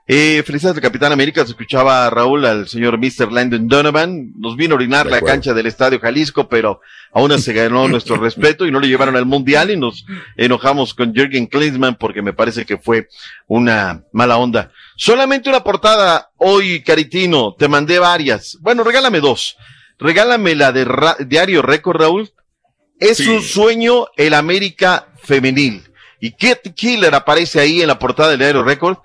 Eh, felicidades al Capitán América. Se escuchaba a Raúl, al señor Mr. Landon Donovan. Nos vino a orinar la cancha del Estadio Jalisco, pero aún así se ganó nuestro respeto y no lo llevaron al Mundial y nos enojamos con Jürgen Klinsmann porque me parece que fue una mala onda. Solamente una portada hoy, Caritino. Te mandé varias. Bueno, regálame dos. Regálame la de Ra- Diario Récord, Raúl. Es Sí. un sueño el América femenil. Y Kate Killer aparece ahí en la portada del Diario Récord.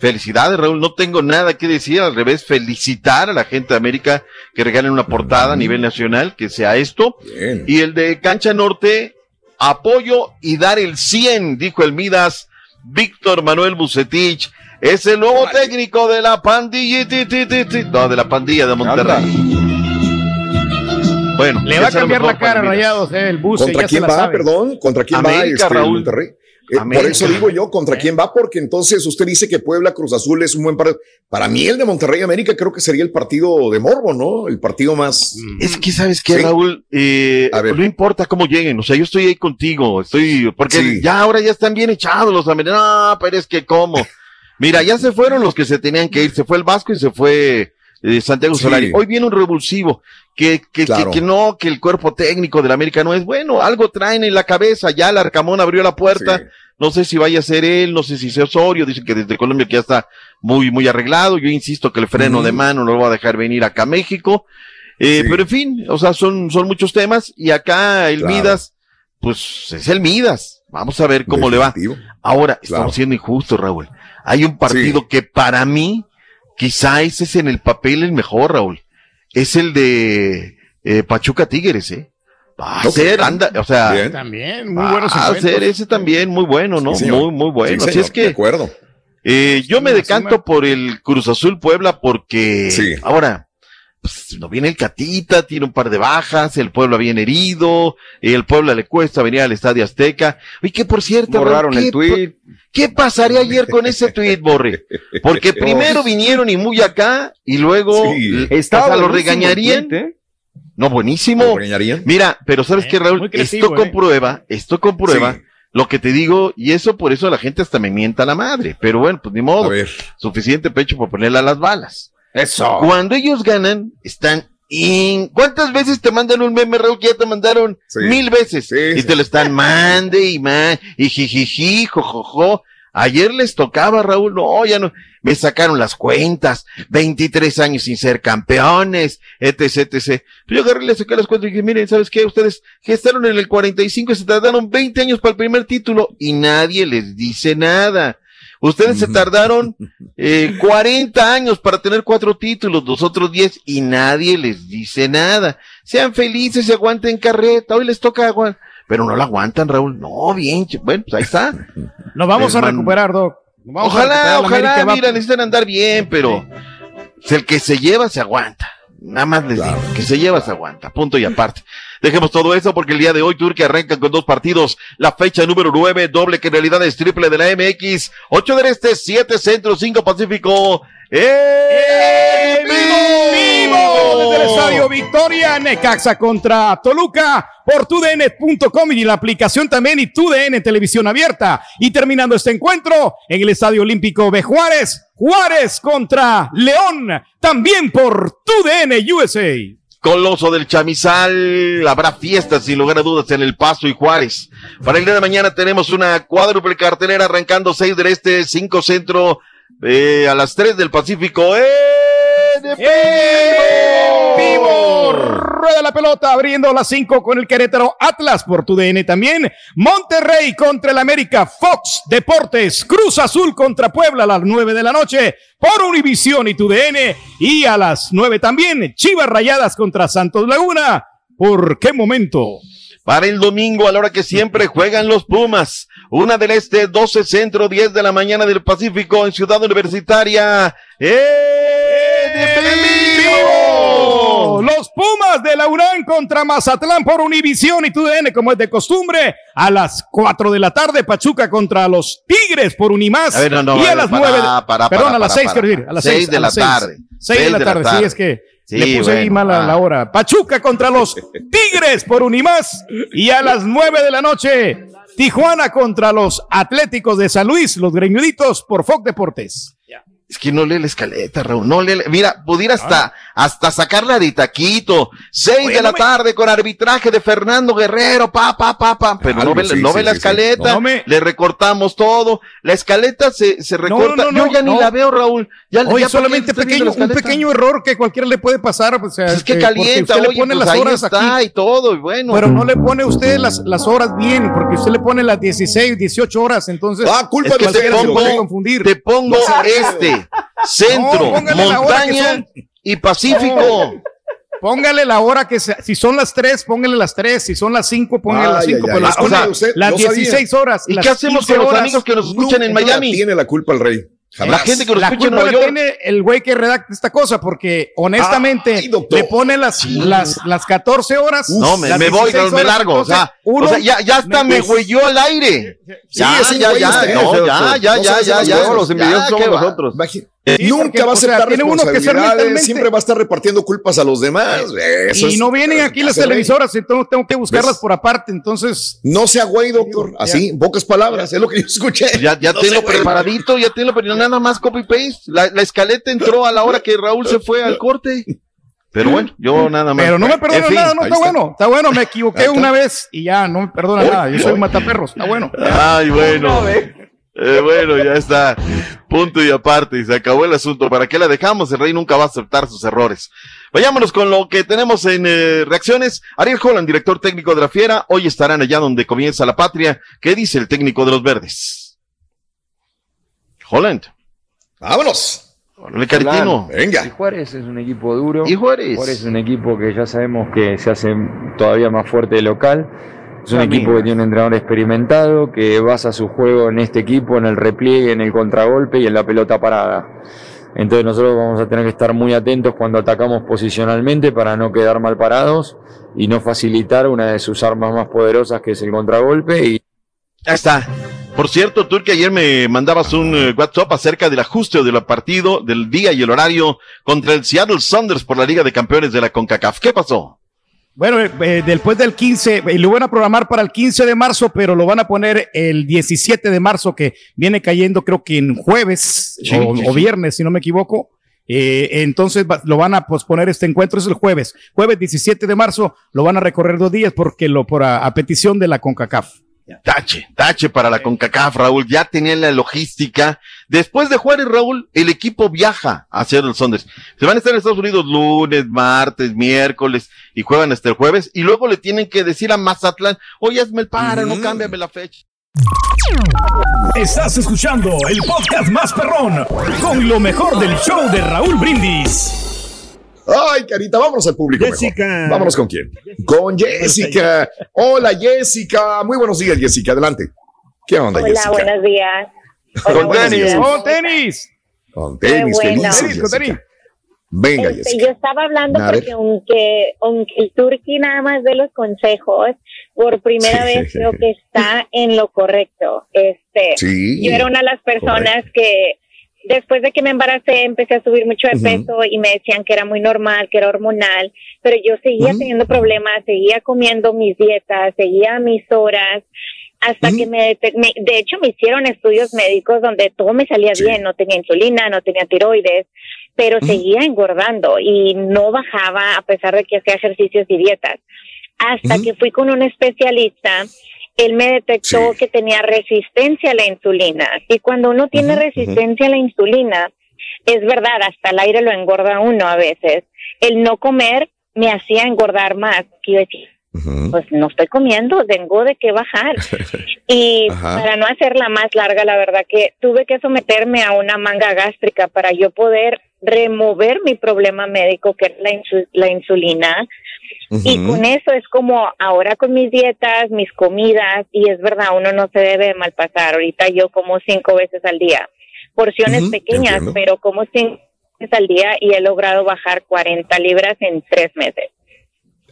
Felicidades, Raúl. No tengo nada que decir. Al revés, felicitar a la gente de América que regalen una portada a nivel nacional, que sea esto. Bien. Y el de Cancha Norte, apoyo y dar el 100, dijo el Midas, Víctor Manuel Bucetich. Es el nuevo técnico de la pandilla, ti, ti, ti, ti. no, de la pandilla de Monterrey. Bueno, Le va a cambiar la cara. Rayados, eh, el buce. ¿Contra ya quién se la va, sabe. perdón? ¿Contra quién va este, Raúl. Monterrey? Eh. Por eso digo yo, ¿contra quién va? Porque entonces usted dice que Puebla Cruz Azul es un buen partido. Para mí el de Monterrey América creo que sería el partido de Morbo, ¿no? El partido más... Es que, ¿sabes qué, Sí. Raúl? Eh, no importa cómo lleguen, o sea, yo estoy ahí contigo, estoy, porque Sí. ya ahora ya están bien echados los americanos, no, pero es que cómo. Mira, ya se fueron los que se tenían que ir, se fue el Vasco y se fue eh, Santiago Sí. Solari. Hoy viene un revulsivo, que, que, Claro. que, que no, que el cuerpo técnico del América no es bueno, algo traen en la cabeza, ya el Arcamón abrió la puerta, Sí. No sé si vaya a ser él, no sé si sea Osorio, dicen que desde Colombia que ya está muy, muy arreglado, yo insisto que el freno de mano no lo va a dejar venir acá a México, eh, Sí. pero en fin, o sea, son, son muchos temas y acá el Claro. Midas, pues es el Midas, vamos a ver cómo le va. Ahora, Claro. estamos siendo injustos, Raúl. Hay un partido Sí. que para mí, quizá ese es en el papel el mejor, Raúl. Es el de eh, Pachuca Tigres, ¿eh? Va a ser, anda, o sea, Bien. También, muy va buenos a encuentros. ser ese también muy bueno, ¿no? Sí, muy, muy bueno. Sí, Así señor, es De que acuerdo. eh, yo me decanto por el Cruz Azul Puebla porque Sí. ahora pues, no viene el Catita, tiene un par de bajas, el Puebla viene herido, el Puebla le cuesta venir al Estadio Azteca. Y que por cierto, Borraron ¿qué el tweet. ¿Qué pasaría ayer con ese tweet, Borre? Porque primero vinieron y muy acá y luego Sí. l- Estaba o sea, lo regañarían. tweet, ¿eh? No, buenísimo. Mira, pero ¿sabes Eh, qué, Raúl? esto eh. comprueba, esto comprueba Sí. lo que te digo y eso por eso la gente hasta me mienta la madre. Pero bueno, pues ni A modo. ver. Suficiente pecho para ponerle a las balas. Eso. Cuando ellos ganan, están in... ¿Cuántas veces te mandan un meme, Raúl, que ya te mandaron? Sí. Mil veces. Sí, y sí. te lo están mande y man, y jijiji, jojojo. Ayer les tocaba, Raúl, no, ya no, me sacaron las cuentas, 23 años sin ser campeones, etc, etc. Pero yo agarré, le saqué las cuentas y dije, miren, ¿sabes qué? Ustedes gestaron en el 45 y se tardaron 20 años para el primer título y nadie les dice nada. Ustedes se tardaron eh, 40 años para tener cuatro títulos, los otros 10 y nadie les dice nada. Sean felices y aguanten carreta. Hoy les toca aguantar. Pero no la aguantan, Raúl. No, bien. Bueno, pues ahí está. Nos vamos a Les recuperar, Doc. Vamos Ojalá, ojalá, América, va- mira, necesitan andar bien, pero pues, el que se lleva se aguanta. Nada más les digo, que se lleva, se aguanta, punto y aparte. Dejemos todo eso porque el día de hoy Turquía arranca con dos partidos. La fecha número 9, doble que en realidad es triple de la MX. 8 del Este, 7 Centro, 5 Pacífico. ¡Eh! vivo desde el estadio Victoria Necaxa contra Toluca por tudn.com y la aplicación también y TUDN Televisión Abierta. Y terminando este encuentro en el Estadio Olímpico de Juárez, Juárez contra León, también por TUDN USA. Coloso del Chamizal, habrá fiestas sin lugar a dudas en El Paso y Juárez. Para el día de mañana tenemos una cuádruple cartelera arrancando 6 del Este, 5 Centro, eh, a las 3 del Pacífico. ¡Eh! De vivo! Rueda la pelota abriendo las 5 con el Querétaro Atlas por tu DN también. Monterrey contra el América Fox Deportes. Cruz Azul contra Puebla a las 9 de la noche por Univisión y tu DN. Y a las 9 también Chivas Rayadas contra Santos Laguna. ¿Por qué momento? Para el domingo, a la hora que siempre juegan los Pumas. Una del Este, 12 Centro, 10 de la mañana del Pacífico en Ciudad Universitaria. vivo! Los Pumas de la UNAM contra Mazatlán por Univisión y TUDN, como es de costumbre. A las 4 de la tarde, Pachuca contra los Tigres por Unimás. A ver, no, no, y a las para, 9. para, perdón, para, a las para, 6, para. quiero decir. A las Seis 6 de la tarde. 6 de la tarde, sí, es que Sí, le puse ahí mal a ah. la hora. Pachuca contra los Tigres por Unimás. Y a las 9 de la noche, Tijuana contra los Atléticos de San Luis, los greñuditos por Fox Deportes. Es que no lee la escaleta, Raúl. No lee la- Mira, pudiera hasta, hasta sacarla de taquito. Seis Ah. De la no me- tarde con arbitraje de Fernando Guerrero, pa, pa, pa, pa. Pero Claro, no ve, sí, no sí, ve la sí, sí. escaleta. No me- Le recortamos todo. La escaleta se, se recorta. no, no, Yo ya ni no. la veo, Raúl. Ya, Oye, ya solamente ¿para qué pequeño, un pequeño error que cualquiera le puede pasar. O sea, Es que este, calienta, usted oye, le pone pues las ahí horas está aquí. y todo, y bueno. Pero no le pone usted las, las horas bien, porque usted le pone las 16, 18 horas, entonces Ah, culpa Es que de te pongo- puede confundir. Te pongo este, centro, No, montaña y pacífico. Póngale la hora que sea, si son las 3, póngale las 3, si son las 5, póngale las 5, ay, pero las, o sea, pone usted las no sabía. 16 horas. ¿Y las qué hacemos 15 con los horas. amigos que nos escuchan en Miami? tiene la culpa el rey. La Jamás. gente que La escucha en culpa Nueva la York. tiene el güey que redacta esta cosa, porque honestamente Ay, le pone las, las, las 14 horas. No, me, voy, 16 me largo. O sea, entonces, uno- o sea, ya, ya hasta me güeyó al aire. Ya, ya, ya, ya, los. Sí, Nunca porque, va a o sea, aceptar tiene uno que ser responsabilidades, siempre va a estar repartiendo culpas a los demás. Eso Y es- no vienen aquí las televisoras, entonces tengo que buscarlas ¿Ves? por aparte. Entonces, No sea güey, doctor. Así, en pocas palabras, es lo que yo escuché. Ya, ya No güey. preparadito, ya tenlo, pero nada más copy paste. La, la escaleta entró a la hora que Raúl se fue al corte. Pero bueno, yo nada más. pero no me En fin, nada, no está, está. bueno, está bueno, me equivoqué una vez y ya no me perdona nada. Yo soy un mataperros, está bueno. Ay, bueno. Eh, bueno, ya está. Punto y aparte. Y se acabó el asunto. ¿Para qué la dejamos? El rey nunca va a aceptar sus errores. Vayámonos con lo que tenemos en eh, reacciones. Ariel Holland, director técnico de la Fiera. Hoy estarán allá donde comienza la patria. ¿Qué dice el técnico de los verdes? Holland. Vámonos. El caritino. Y Venga. Juárez es un equipo duro. Y Juárez. Juárez es un equipo que ya sabemos que se hace todavía más fuerte de local. Es un equipo que tiene un entrenador experimentado, que basa su juego en este equipo, en el repliegue, en el contragolpe y en la pelota parada. Entonces nosotros vamos a tener que estar muy atentos cuando atacamos posicionalmente para no quedar mal parados y no facilitar una de sus armas más poderosas que es el contragolpe y Ya está. Por cierto, tú que ayer me mandabas un eh, WhatsApp acerca del ajuste del partido, del día y el horario contra el Seattle Saunders por la Liga de Campeones de la CONCACAF. ¿Qué pasó? Bueno, eh, eh, después del 15, eh, lo van a programar para el 15 de marzo, pero lo van a poner el 17 de marzo, que viene cayendo creo que en jueves Sí, o, sí, o viernes, si no me equivoco. Eh, entonces va- lo van a posponer este encuentro, es el jueves. Jueves 17 de marzo lo van a recorrer dos días porque lo por a, a petición de la CONCACAF. Tache, tache para la CONCACAF, Raúl. Ya tenían la logística. Después de Juárez, Raúl, el equipo viaja a Seattle Saunders. Se van a estar en Estados Unidos lunes, martes, miércoles y juegan hasta el jueves. Y luego le tienen que decir a Mazatlán, oye, hazme el paro, no cámbiame la fecha. Estás escuchando el podcast más perrón con lo mejor del show de Raúl Brindis. Ay, carita, vámonos al público. mejor. Jessica. Vámonos con quién. Con Jessica. Hola, Jessica. Muy buenos días, Jessica. Adelante. ¿Qué onda, Hola, Jessica? buenos días. Con buenos tenis. días. ¡Oh, tenis! Con tenis, Qué bueno. felices, Tenis, con tenis. Venga, Este, Jessica. yo estaba hablando porque aunque, aunque el turqui nada más de los consejos, por primera Sí. vez creo que está en lo correcto. Este, Sí, yo era una de las personas que después de que me embaracé empecé a subir mucho de peso y me decían que era muy normal, que era hormonal, pero yo seguía teniendo problemas, seguía comiendo mis dietas, seguía mis horas hasta que me- de hecho me hicieron estudios médicos donde todo me salía bien, no tenía insulina, no tenía tiroides, pero seguía engordando y no bajaba a pesar de que hacía ejercicios y dietas. Hasta que fui con un especialista, él me detectó que tenía resistencia a la insulina. Y cuando uno tiene resistencia a la insulina, es verdad, hasta el aire lo engorda uno a veces. El no comer me hacía engordar más. Que yo decía, pues no estoy comiendo, tengo de qué bajar. Y Ajá. para no hacerla más larga, la verdad que tuve que someterme a una manga gástrica para yo poder remover mi problema médico, que es la, insu- la insulina. Y con eso es como ahora con mis dietas, mis comidas, y es verdad, uno no se debe de malpasar. Ahorita yo como cinco veces al día, porciones pequeñas, entiendo. pero como cinco veces al día y he logrado bajar 40 libras en tres meses.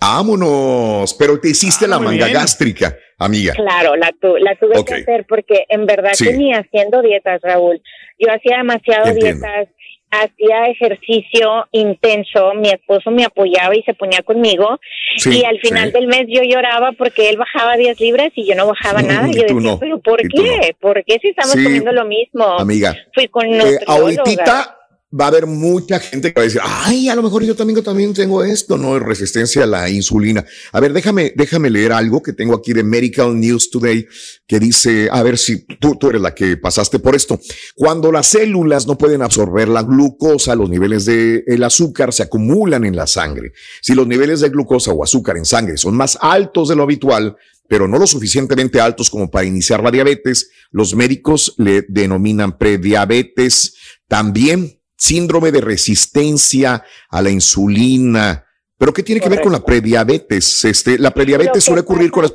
Vámonos. Pero te hiciste la muy manga bien. gástrica, amiga. Claro, la, tu- la tuve que hacer porque en verdad Sí. haciendo dietas, Raúl. Yo hacía demasiado Entiendo. dietas, hacía ejercicio intenso, mi esposo me apoyaba y se ponía conmigo Sí, y al final sí. del mes yo lloraba porque él bajaba 10 libras y yo no bajaba nada. y Yo decía, no, pero ¿por qué? ¿Por qué si estamos Sí, comiendo lo mismo? Amiga, Fui con Eh, ahorita va a haber mucha gente que va a decir, ay, a lo mejor yo también, también tengo esto, ¿no? Resistencia a la insulina. A ver, déjame, déjame leer algo que tengo aquí de Medical News Today que dice, a ver si tú, tú eres la que pasaste por esto. Cuando las células no pueden absorber la glucosa, los niveles de el azúcar se acumulan en la sangre. Si los niveles de glucosa o azúcar en sangre son más altos de lo habitual, pero no lo suficientemente altos como para iniciar la diabetes, los médicos le denominan prediabetes. También síndrome de resistencia a la insulina. ¿Pero qué tiene que ver con la prediabetes? Este, la prediabetes Lo suele ocurrir con las...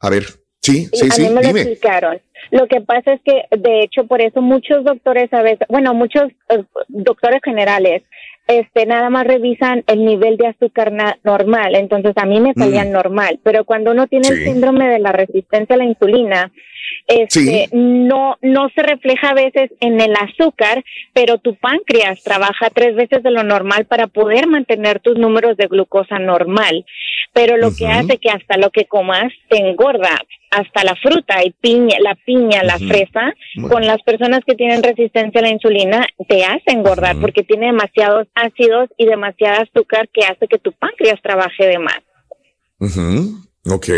A ver, sí, sí, a sí, mí me lo dime. explicaron. Lo que pasa es que, de hecho, por eso muchos doctores a veces, bueno, muchos eh, doctores generales, este, nada más revisan el nivel de azúcar normal. Entonces, a mí me salían Mm. normal. Pero cuando uno tiene el Sí. síndrome de la resistencia a la insulina, este, Sí. no, no se refleja a veces en el azúcar, pero tu páncreas trabaja tres veces de lo normal para poder mantener tus números de glucosa normal. Pero lo que hace que hasta lo que comas te engorda, hasta la fruta y piña, la piña, la fresa, Bueno. con las personas que tienen resistencia a la insulina, te hace engordar porque tiene demasiados ácidos y demasiada azúcar que hace que tu páncreas trabaje de más. Ok.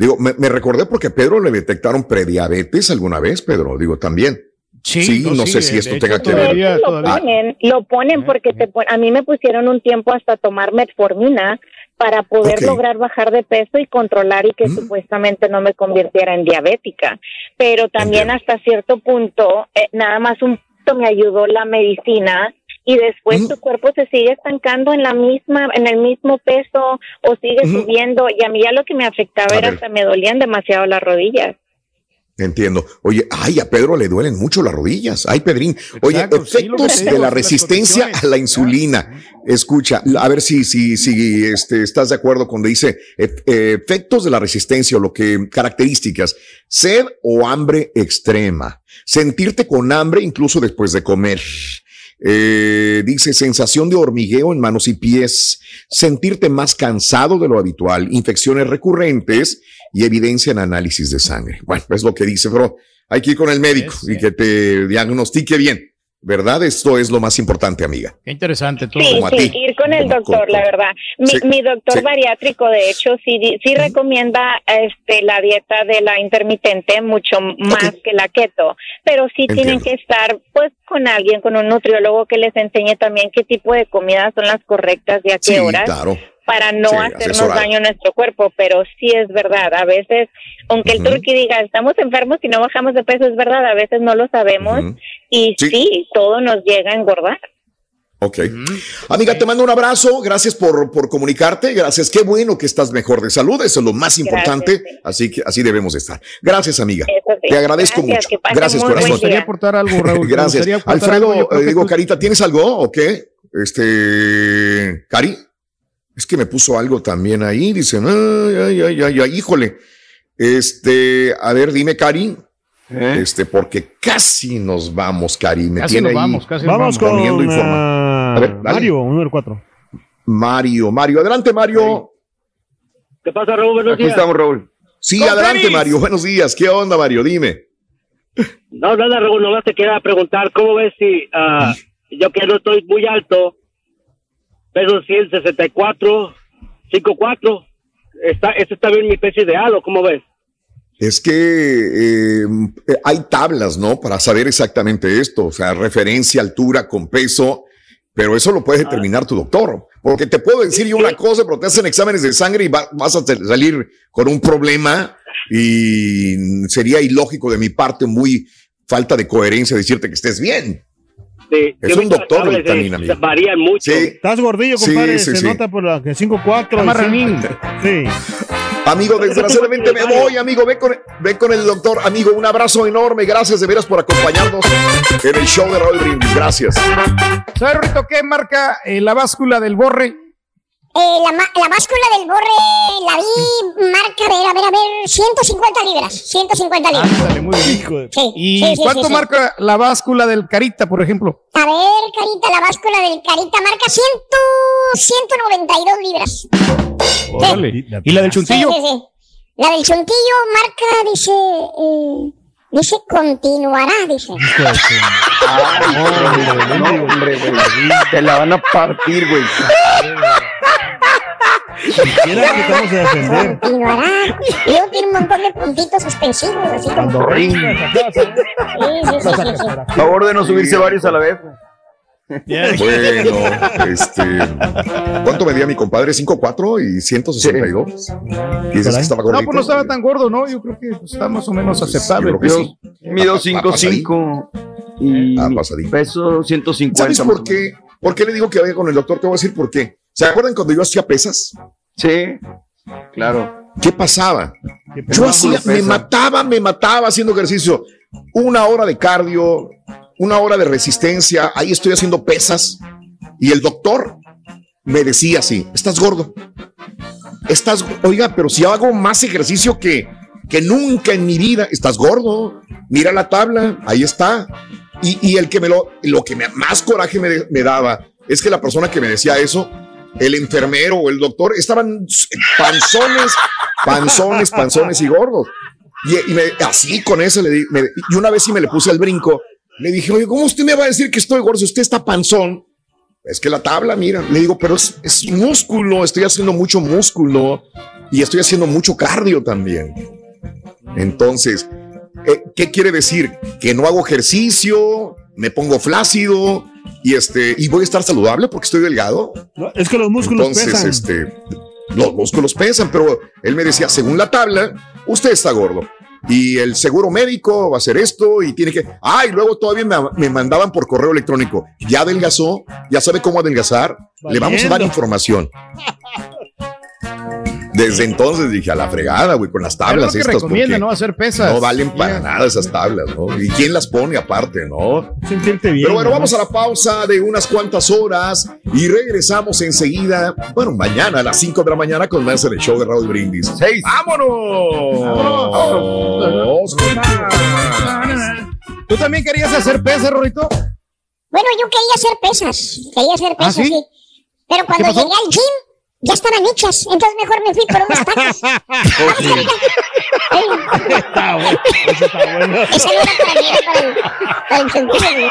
Digo, me, me recordé porque a Pedro le detectaron prediabetes alguna vez, Pedro, digo, también. Sí, no, no, sé si esto tenga que ver. todavía- lo ponen, lo ponen porque te pon- a mí me pusieron un tiempo hasta tomar metformina para poder lograr bajar de peso y controlar y que supuestamente no me convirtiera en diabética. Pero también hasta cierto punto, eh, nada más un poquito me ayudó la medicina y después tu cuerpo se sigue estancando en la misma, en el mismo peso o sigue subiendo y a mí ya lo que me afectaba A era ver. hasta me dolían demasiado las rodillas. Entiendo. Oye, ay, a Pedro le duelen mucho las rodillas. Ay, Pedrín. Oye, Exacto, que efectos de la resistencia a la insulina. Escucha, a ver si, si, si este, estás de acuerdo cuando dice eh, efectos de la resistencia o lo que características. Sed o hambre extrema. Sentirte con hambre incluso después de comer. Eh, dice sensación de hormigueo en manos y pies, sentirte más cansado de lo habitual, infecciones recurrentes y evidencia en análisis de sangre. Bueno, es lo que dice, pero hay que ir con el médico y que te diagnostique bien. ¿Verdad? Esto es lo más importante, amiga. Qué interesante todo. Sí, Como a sí, ti. ir con el Como doctor, con- la verdad. Mi, Sí, mi doctor sí. bariátrico, de hecho, sí, di- sí recomienda este, la dieta de la intermitente mucho más que la keto, pero sí tienen que estar pues con alguien, con un nutriólogo que les enseñe también qué tipo de comidas son las correctas y a qué Sí, horas claro. para no Sí, hacernos asesorado. daño a nuestro cuerpo, pero sí es verdad, a veces, aunque el Ujú. turqui diga, estamos enfermos y no bajamos de peso, es verdad, a veces no lo sabemos. Y Sí. sí, todo nos llega a engordar. Ok. Amiga, te mando un abrazo. Gracias por, por comunicarte. Gracias. Qué bueno que estás mejor de salud. Eso es lo más importante. Así que así debemos de estar. Gracias, amiga. Sí. Te agradezco Gracias, mucho. Gracias, corazón. Me gustaría aportar algo, Raúl. Gracias. aportar Alfredo, algo, eh, digo, tú- Carita, ¿tienes algo o qué? Este, Cari, es que me puso algo también ahí, dicen, ay, ay, ay, ay, ay, híjole. Este, a ver, dime, Cari. Este, porque casi nos vamos, Cari. Me Casi tiene nos ahí vamos, casi nos Vamos poniendo con informa- A ver, dale. Mario, número 4. Mario, Mario, adelante, Mario. ¿Qué pasa, Raúl? Buenos Aquí días. estamos, Raúl. Sí, adelante, tenis. Mario. Buenos días. ¿Qué onda, Mario? Dime. No, nada, Raúl, nomás te quería preguntar, ¿cómo ves si ah, yo que no estoy muy alto, peso 164, 54, está, ¿ese está bien mi peso ideal o cómo ves? Es que eh, hay tablas, ¿no? Para saber exactamente esto, o sea, referencia, altura, con peso, pero eso lo puede determinar tu doctor. Porque te puedo decir yo una cosa, pero te hacen exámenes de sangre y va- vas a salir con un problema y sería ilógico de mi parte, muy falta de coherencia decirte que estés bien. Sí, Es un doctor dictamina, eh, amigo. Varían mucho. Sí. Estás gordillo, Sí, compadre. sí, se sí. nota por la que 5'4". Camarranín. Sí. Amigo, desgraciadamente me voy, amigo. Ve con, ve con el doctor. Amigo, un abrazo enorme. Gracias de veras por acompañarnos en el show de Raúl Brindis. Gracias. ¿Sabes, Rito, qué marca eh, la báscula del borre? Eh, la, la báscula del borre la vi marca, a ver, a ver, a ver, 150 libras. 150 libras. Ándale, muy bien. Sí, ¿Y sí, sí, cuánto sí, sí. marca la báscula del carita, por ejemplo? A ver, Carita, la báscula del Carita marca 100, 192 libras. Órale. ¿Y la del chuntillo? Sí, sí, sí. La del chuntillo marca, dice, eh, dice continuará, dice. No, hombre, güey. Te la van a partir, güey. Siquiera que estamos a defender. Continuará. Y luego tiene un montón de puntitos suspensivos, así como. Cuando ring. Sí, sí, sí, sí, sí, sí. Favor de no subirse varios a la vez. Bueno, este. ¿Cuánto medía mi compadre? ¿5'4 y 162? Y dices que estaba No, gordito. pues no estaba tan gordo, ¿no? Yo creo que pues, está más o menos aceptable. Yo creo que sí. Mido 5'5 y Ah, mi pasadito. peso 150. ¿Sabes por qué? ¿Por qué le digo que vaya con el doctor? Te voy a decir por qué. ¿Se acuerdan cuando yo hacía pesas? Sí, claro. ¿Qué pasaba? Yo pasaba? hacía, me mataba, me mataba haciendo ejercicio. Una hora de cardio, una hora de resistencia, ahí estoy haciendo pesas. Y el doctor me decía así, estás gordo. Estás, oiga, pero si hago más ejercicio que, que nunca en mi vida, estás gordo. Mira la tabla, ahí está. Y, y el que me lo, lo que me, más coraje me, me daba es que la persona que me decía eso, el enfermero o el doctor, estaban panzones, panzones, panzones y gordos. Y, me- así con eso le di, y una vez sí me le puse al brinco. Le dije, oye, ¿cómo usted me va a decir que estoy gordo si usted está panzón? Es que la tabla, mira, le digo, pero es, es músculo, estoy haciendo mucho músculo y estoy haciendo mucho cardio también. Entonces, eh, ¿qué quiere decir? Que no hago ejercicio, me pongo flácido y este y voy a estar saludable porque estoy delgado. No, es que los músculos Entonces, pesan. este, los músculos pesan, pero él me decía, según la tabla, usted está gordo. Y el seguro médico va a hacer esto y tiene que. Ah, y luego todavía me, me mandaban por correo electrónico. Ya adelgazó, ya sabe cómo adelgazar. Le vamos a dar Valiendo. información. Desde entonces dije a la fregada, güey, con las Es tablas lo que estas. recomienda, ¿no? Hacer pesas. No valen para Yeah. nada esas tablas, ¿no? ¿Y quién las pone aparte, no? Sentirte bien. Pero bueno, ¿no? vamos a la pausa de unas cuantas horas y regresamos enseguida. Bueno, mañana a las 5 de la mañana con más en el show de Raúl Brindis. Seis. ¡Vámonos! Vámonos. ¿Tú también querías hacer pesas, Rorito? Bueno, yo quería hacer pesas. Quería hacer pesas, ¿Ah, sí? sí? Pero cuando llegué al gym, ya estaban hechas. Entonces mejor me fui por unas tacas. Está bueno, eso está bueno. Esa era para mí, era para el, para el chuntillo, güey.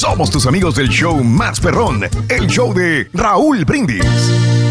Somos tus amigos del show más perrón, el show de Raúl Brindis.